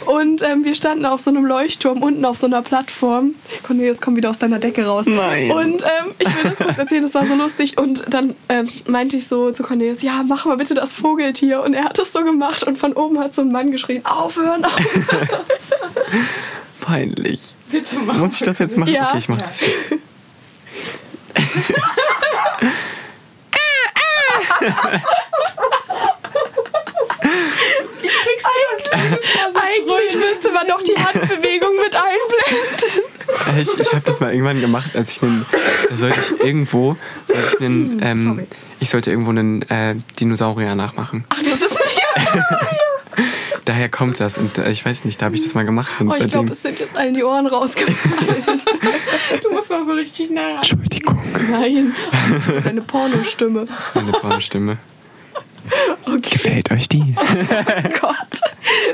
Speaker 2: und ähm, wir standen auf so einem Leuchtturm unten auf so einer Plattform. Cornelius, komm wieder aus deiner Decke raus.
Speaker 1: Nein.
Speaker 2: Und ähm, ich will das kurz erzählen, das war so lustig und dann ähm, meinte ich so zu Cornelius, ja, mach mal bitte das Vogeltier und er hat es so gemacht und von oben hat so ein Mann geschrien, aufhören, aufhören. [laughs]
Speaker 1: peinlich.
Speaker 3: Bitte mach.
Speaker 1: Muss ich das jetzt machen?
Speaker 2: Ja.
Speaker 1: Okay, ich mach
Speaker 3: Ja.
Speaker 1: das jetzt.
Speaker 2: Eigentlich müsste man noch die Handbewegung mit einblenden.
Speaker 1: Ich, ich habe das mal irgendwann gemacht, als ich einen, da sollte ich irgendwo, sollte ich einen, ähm,
Speaker 2: Sorry.
Speaker 1: ich sollte irgendwo einen äh, Dinosaurier nachmachen.
Speaker 2: Ach, das ist ein Tier. [laughs]
Speaker 1: Daher kommt das und äh, ich weiß nicht, da habe ich das mal gemacht und
Speaker 2: Oh, ich glaube, es sind jetzt allen die Ohren rausgefallen. [laughs]
Speaker 3: Du musst auch so richtig nah ran.
Speaker 1: Entschuldigung,
Speaker 2: Nein. Deine Pornostimme.
Speaker 1: meine Frauenstimme.
Speaker 2: Okay,
Speaker 1: Gefällt euch die? [laughs]
Speaker 2: Gott.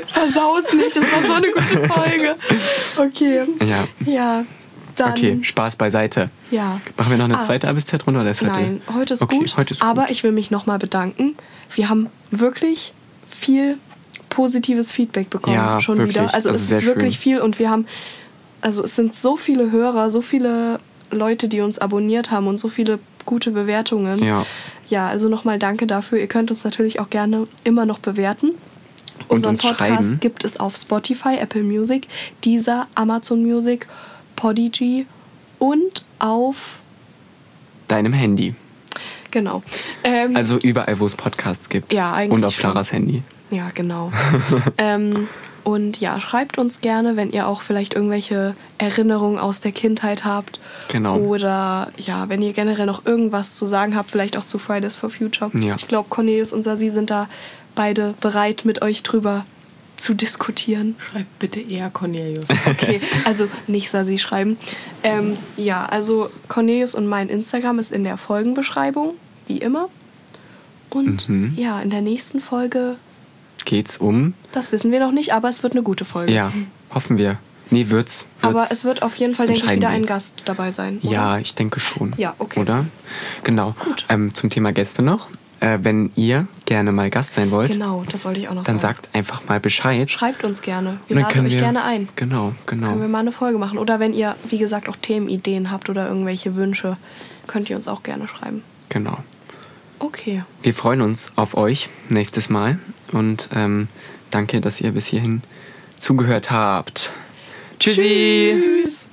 Speaker 2: Versaus nicht. Das war so eine gute Folge. Okay.
Speaker 1: Ja.
Speaker 2: Ja. Dann.
Speaker 1: Okay, Spaß beiseite.
Speaker 2: Ja.
Speaker 1: Machen wir noch eine
Speaker 2: Ah.
Speaker 1: zweite A bis Z-Runde oder ist heute?
Speaker 2: Nein, heute ist
Speaker 1: okay,
Speaker 2: gut.
Speaker 1: Heute ist gut.
Speaker 2: aber ich will mich nochmal bedanken. Wir haben wirklich viel positives Feedback bekommen
Speaker 1: Ja,
Speaker 2: schon
Speaker 1: wirklich.
Speaker 2: wieder. Also,
Speaker 1: Also
Speaker 2: es ist wirklich
Speaker 1: schön.
Speaker 2: viel und wir haben, also es sind so viele Hörer, so viele Leute, die uns abonniert haben und so viele gute Bewertungen.
Speaker 1: Ja.
Speaker 2: Ja, also nochmal danke dafür. Ihr könnt uns natürlich auch gerne immer noch bewerten.
Speaker 1: Und
Speaker 2: Unseren
Speaker 1: uns
Speaker 2: Podcast
Speaker 1: schreiben.
Speaker 2: gibt es auf Spotify, Apple Music, Deezer, Amazon Music, Podigy und auf
Speaker 1: Deinem Handy.
Speaker 2: Genau. Ähm,
Speaker 1: Also überall, wo es Podcasts gibt.
Speaker 2: Ja, eigentlich
Speaker 1: Und auf
Speaker 2: schon.
Speaker 1: Claras Handy.
Speaker 2: Ja, genau. [laughs] ähm, und ja, schreibt uns gerne, wenn ihr auch vielleicht irgendwelche Erinnerungen aus der Kindheit habt.
Speaker 1: Genau.
Speaker 2: Oder ja, wenn ihr generell noch irgendwas zu sagen habt, vielleicht auch zu Fridays for Future.
Speaker 1: Ja.
Speaker 2: Ich glaube, Cornelius und Sasi sind da beide bereit, mit euch drüber zu diskutieren.
Speaker 3: Schreib bitte eher Cornelius. [laughs]
Speaker 2: Okay, also nicht Sasi schreiben. Ähm, ja, also Cornelius und mein Instagram ist in der Folgenbeschreibung, wie immer. Und
Speaker 1: Mhm.
Speaker 2: ja, in der nächsten Folge
Speaker 1: Geht's um?
Speaker 2: das wissen wir noch nicht, aber es wird eine gute Folge.
Speaker 1: Ja, hoffen wir. Nee, wird's. wird's.
Speaker 2: Aber es wird auf jeden Fall, denke ich, wieder ein. Gast dabei sein. Oder?
Speaker 1: Ja, ich denke schon.
Speaker 2: Ja, okay.
Speaker 1: Oder? Genau.
Speaker 2: Gut.
Speaker 1: Ähm, zum Thema Gäste noch. Äh, wenn ihr gerne mal Gast sein wollt,
Speaker 2: Genau, das wollte ich auch noch
Speaker 1: dann
Speaker 2: sagen.
Speaker 1: sagt einfach mal Bescheid.
Speaker 2: Schreibt uns gerne. Wir laden euch
Speaker 1: wir,
Speaker 2: gerne ein.
Speaker 1: Genau, genau.
Speaker 2: Können wir mal eine Folge machen. Oder wenn ihr, wie gesagt, auch Themenideen habt oder irgendwelche Wünsche, könnt ihr uns auch gerne schreiben.
Speaker 1: Genau.
Speaker 2: Okay.
Speaker 1: Wir freuen uns auf euch nächstes Mal und ähm, danke, dass ihr bis hierhin zugehört habt. Tschüssi!
Speaker 2: Tschüss.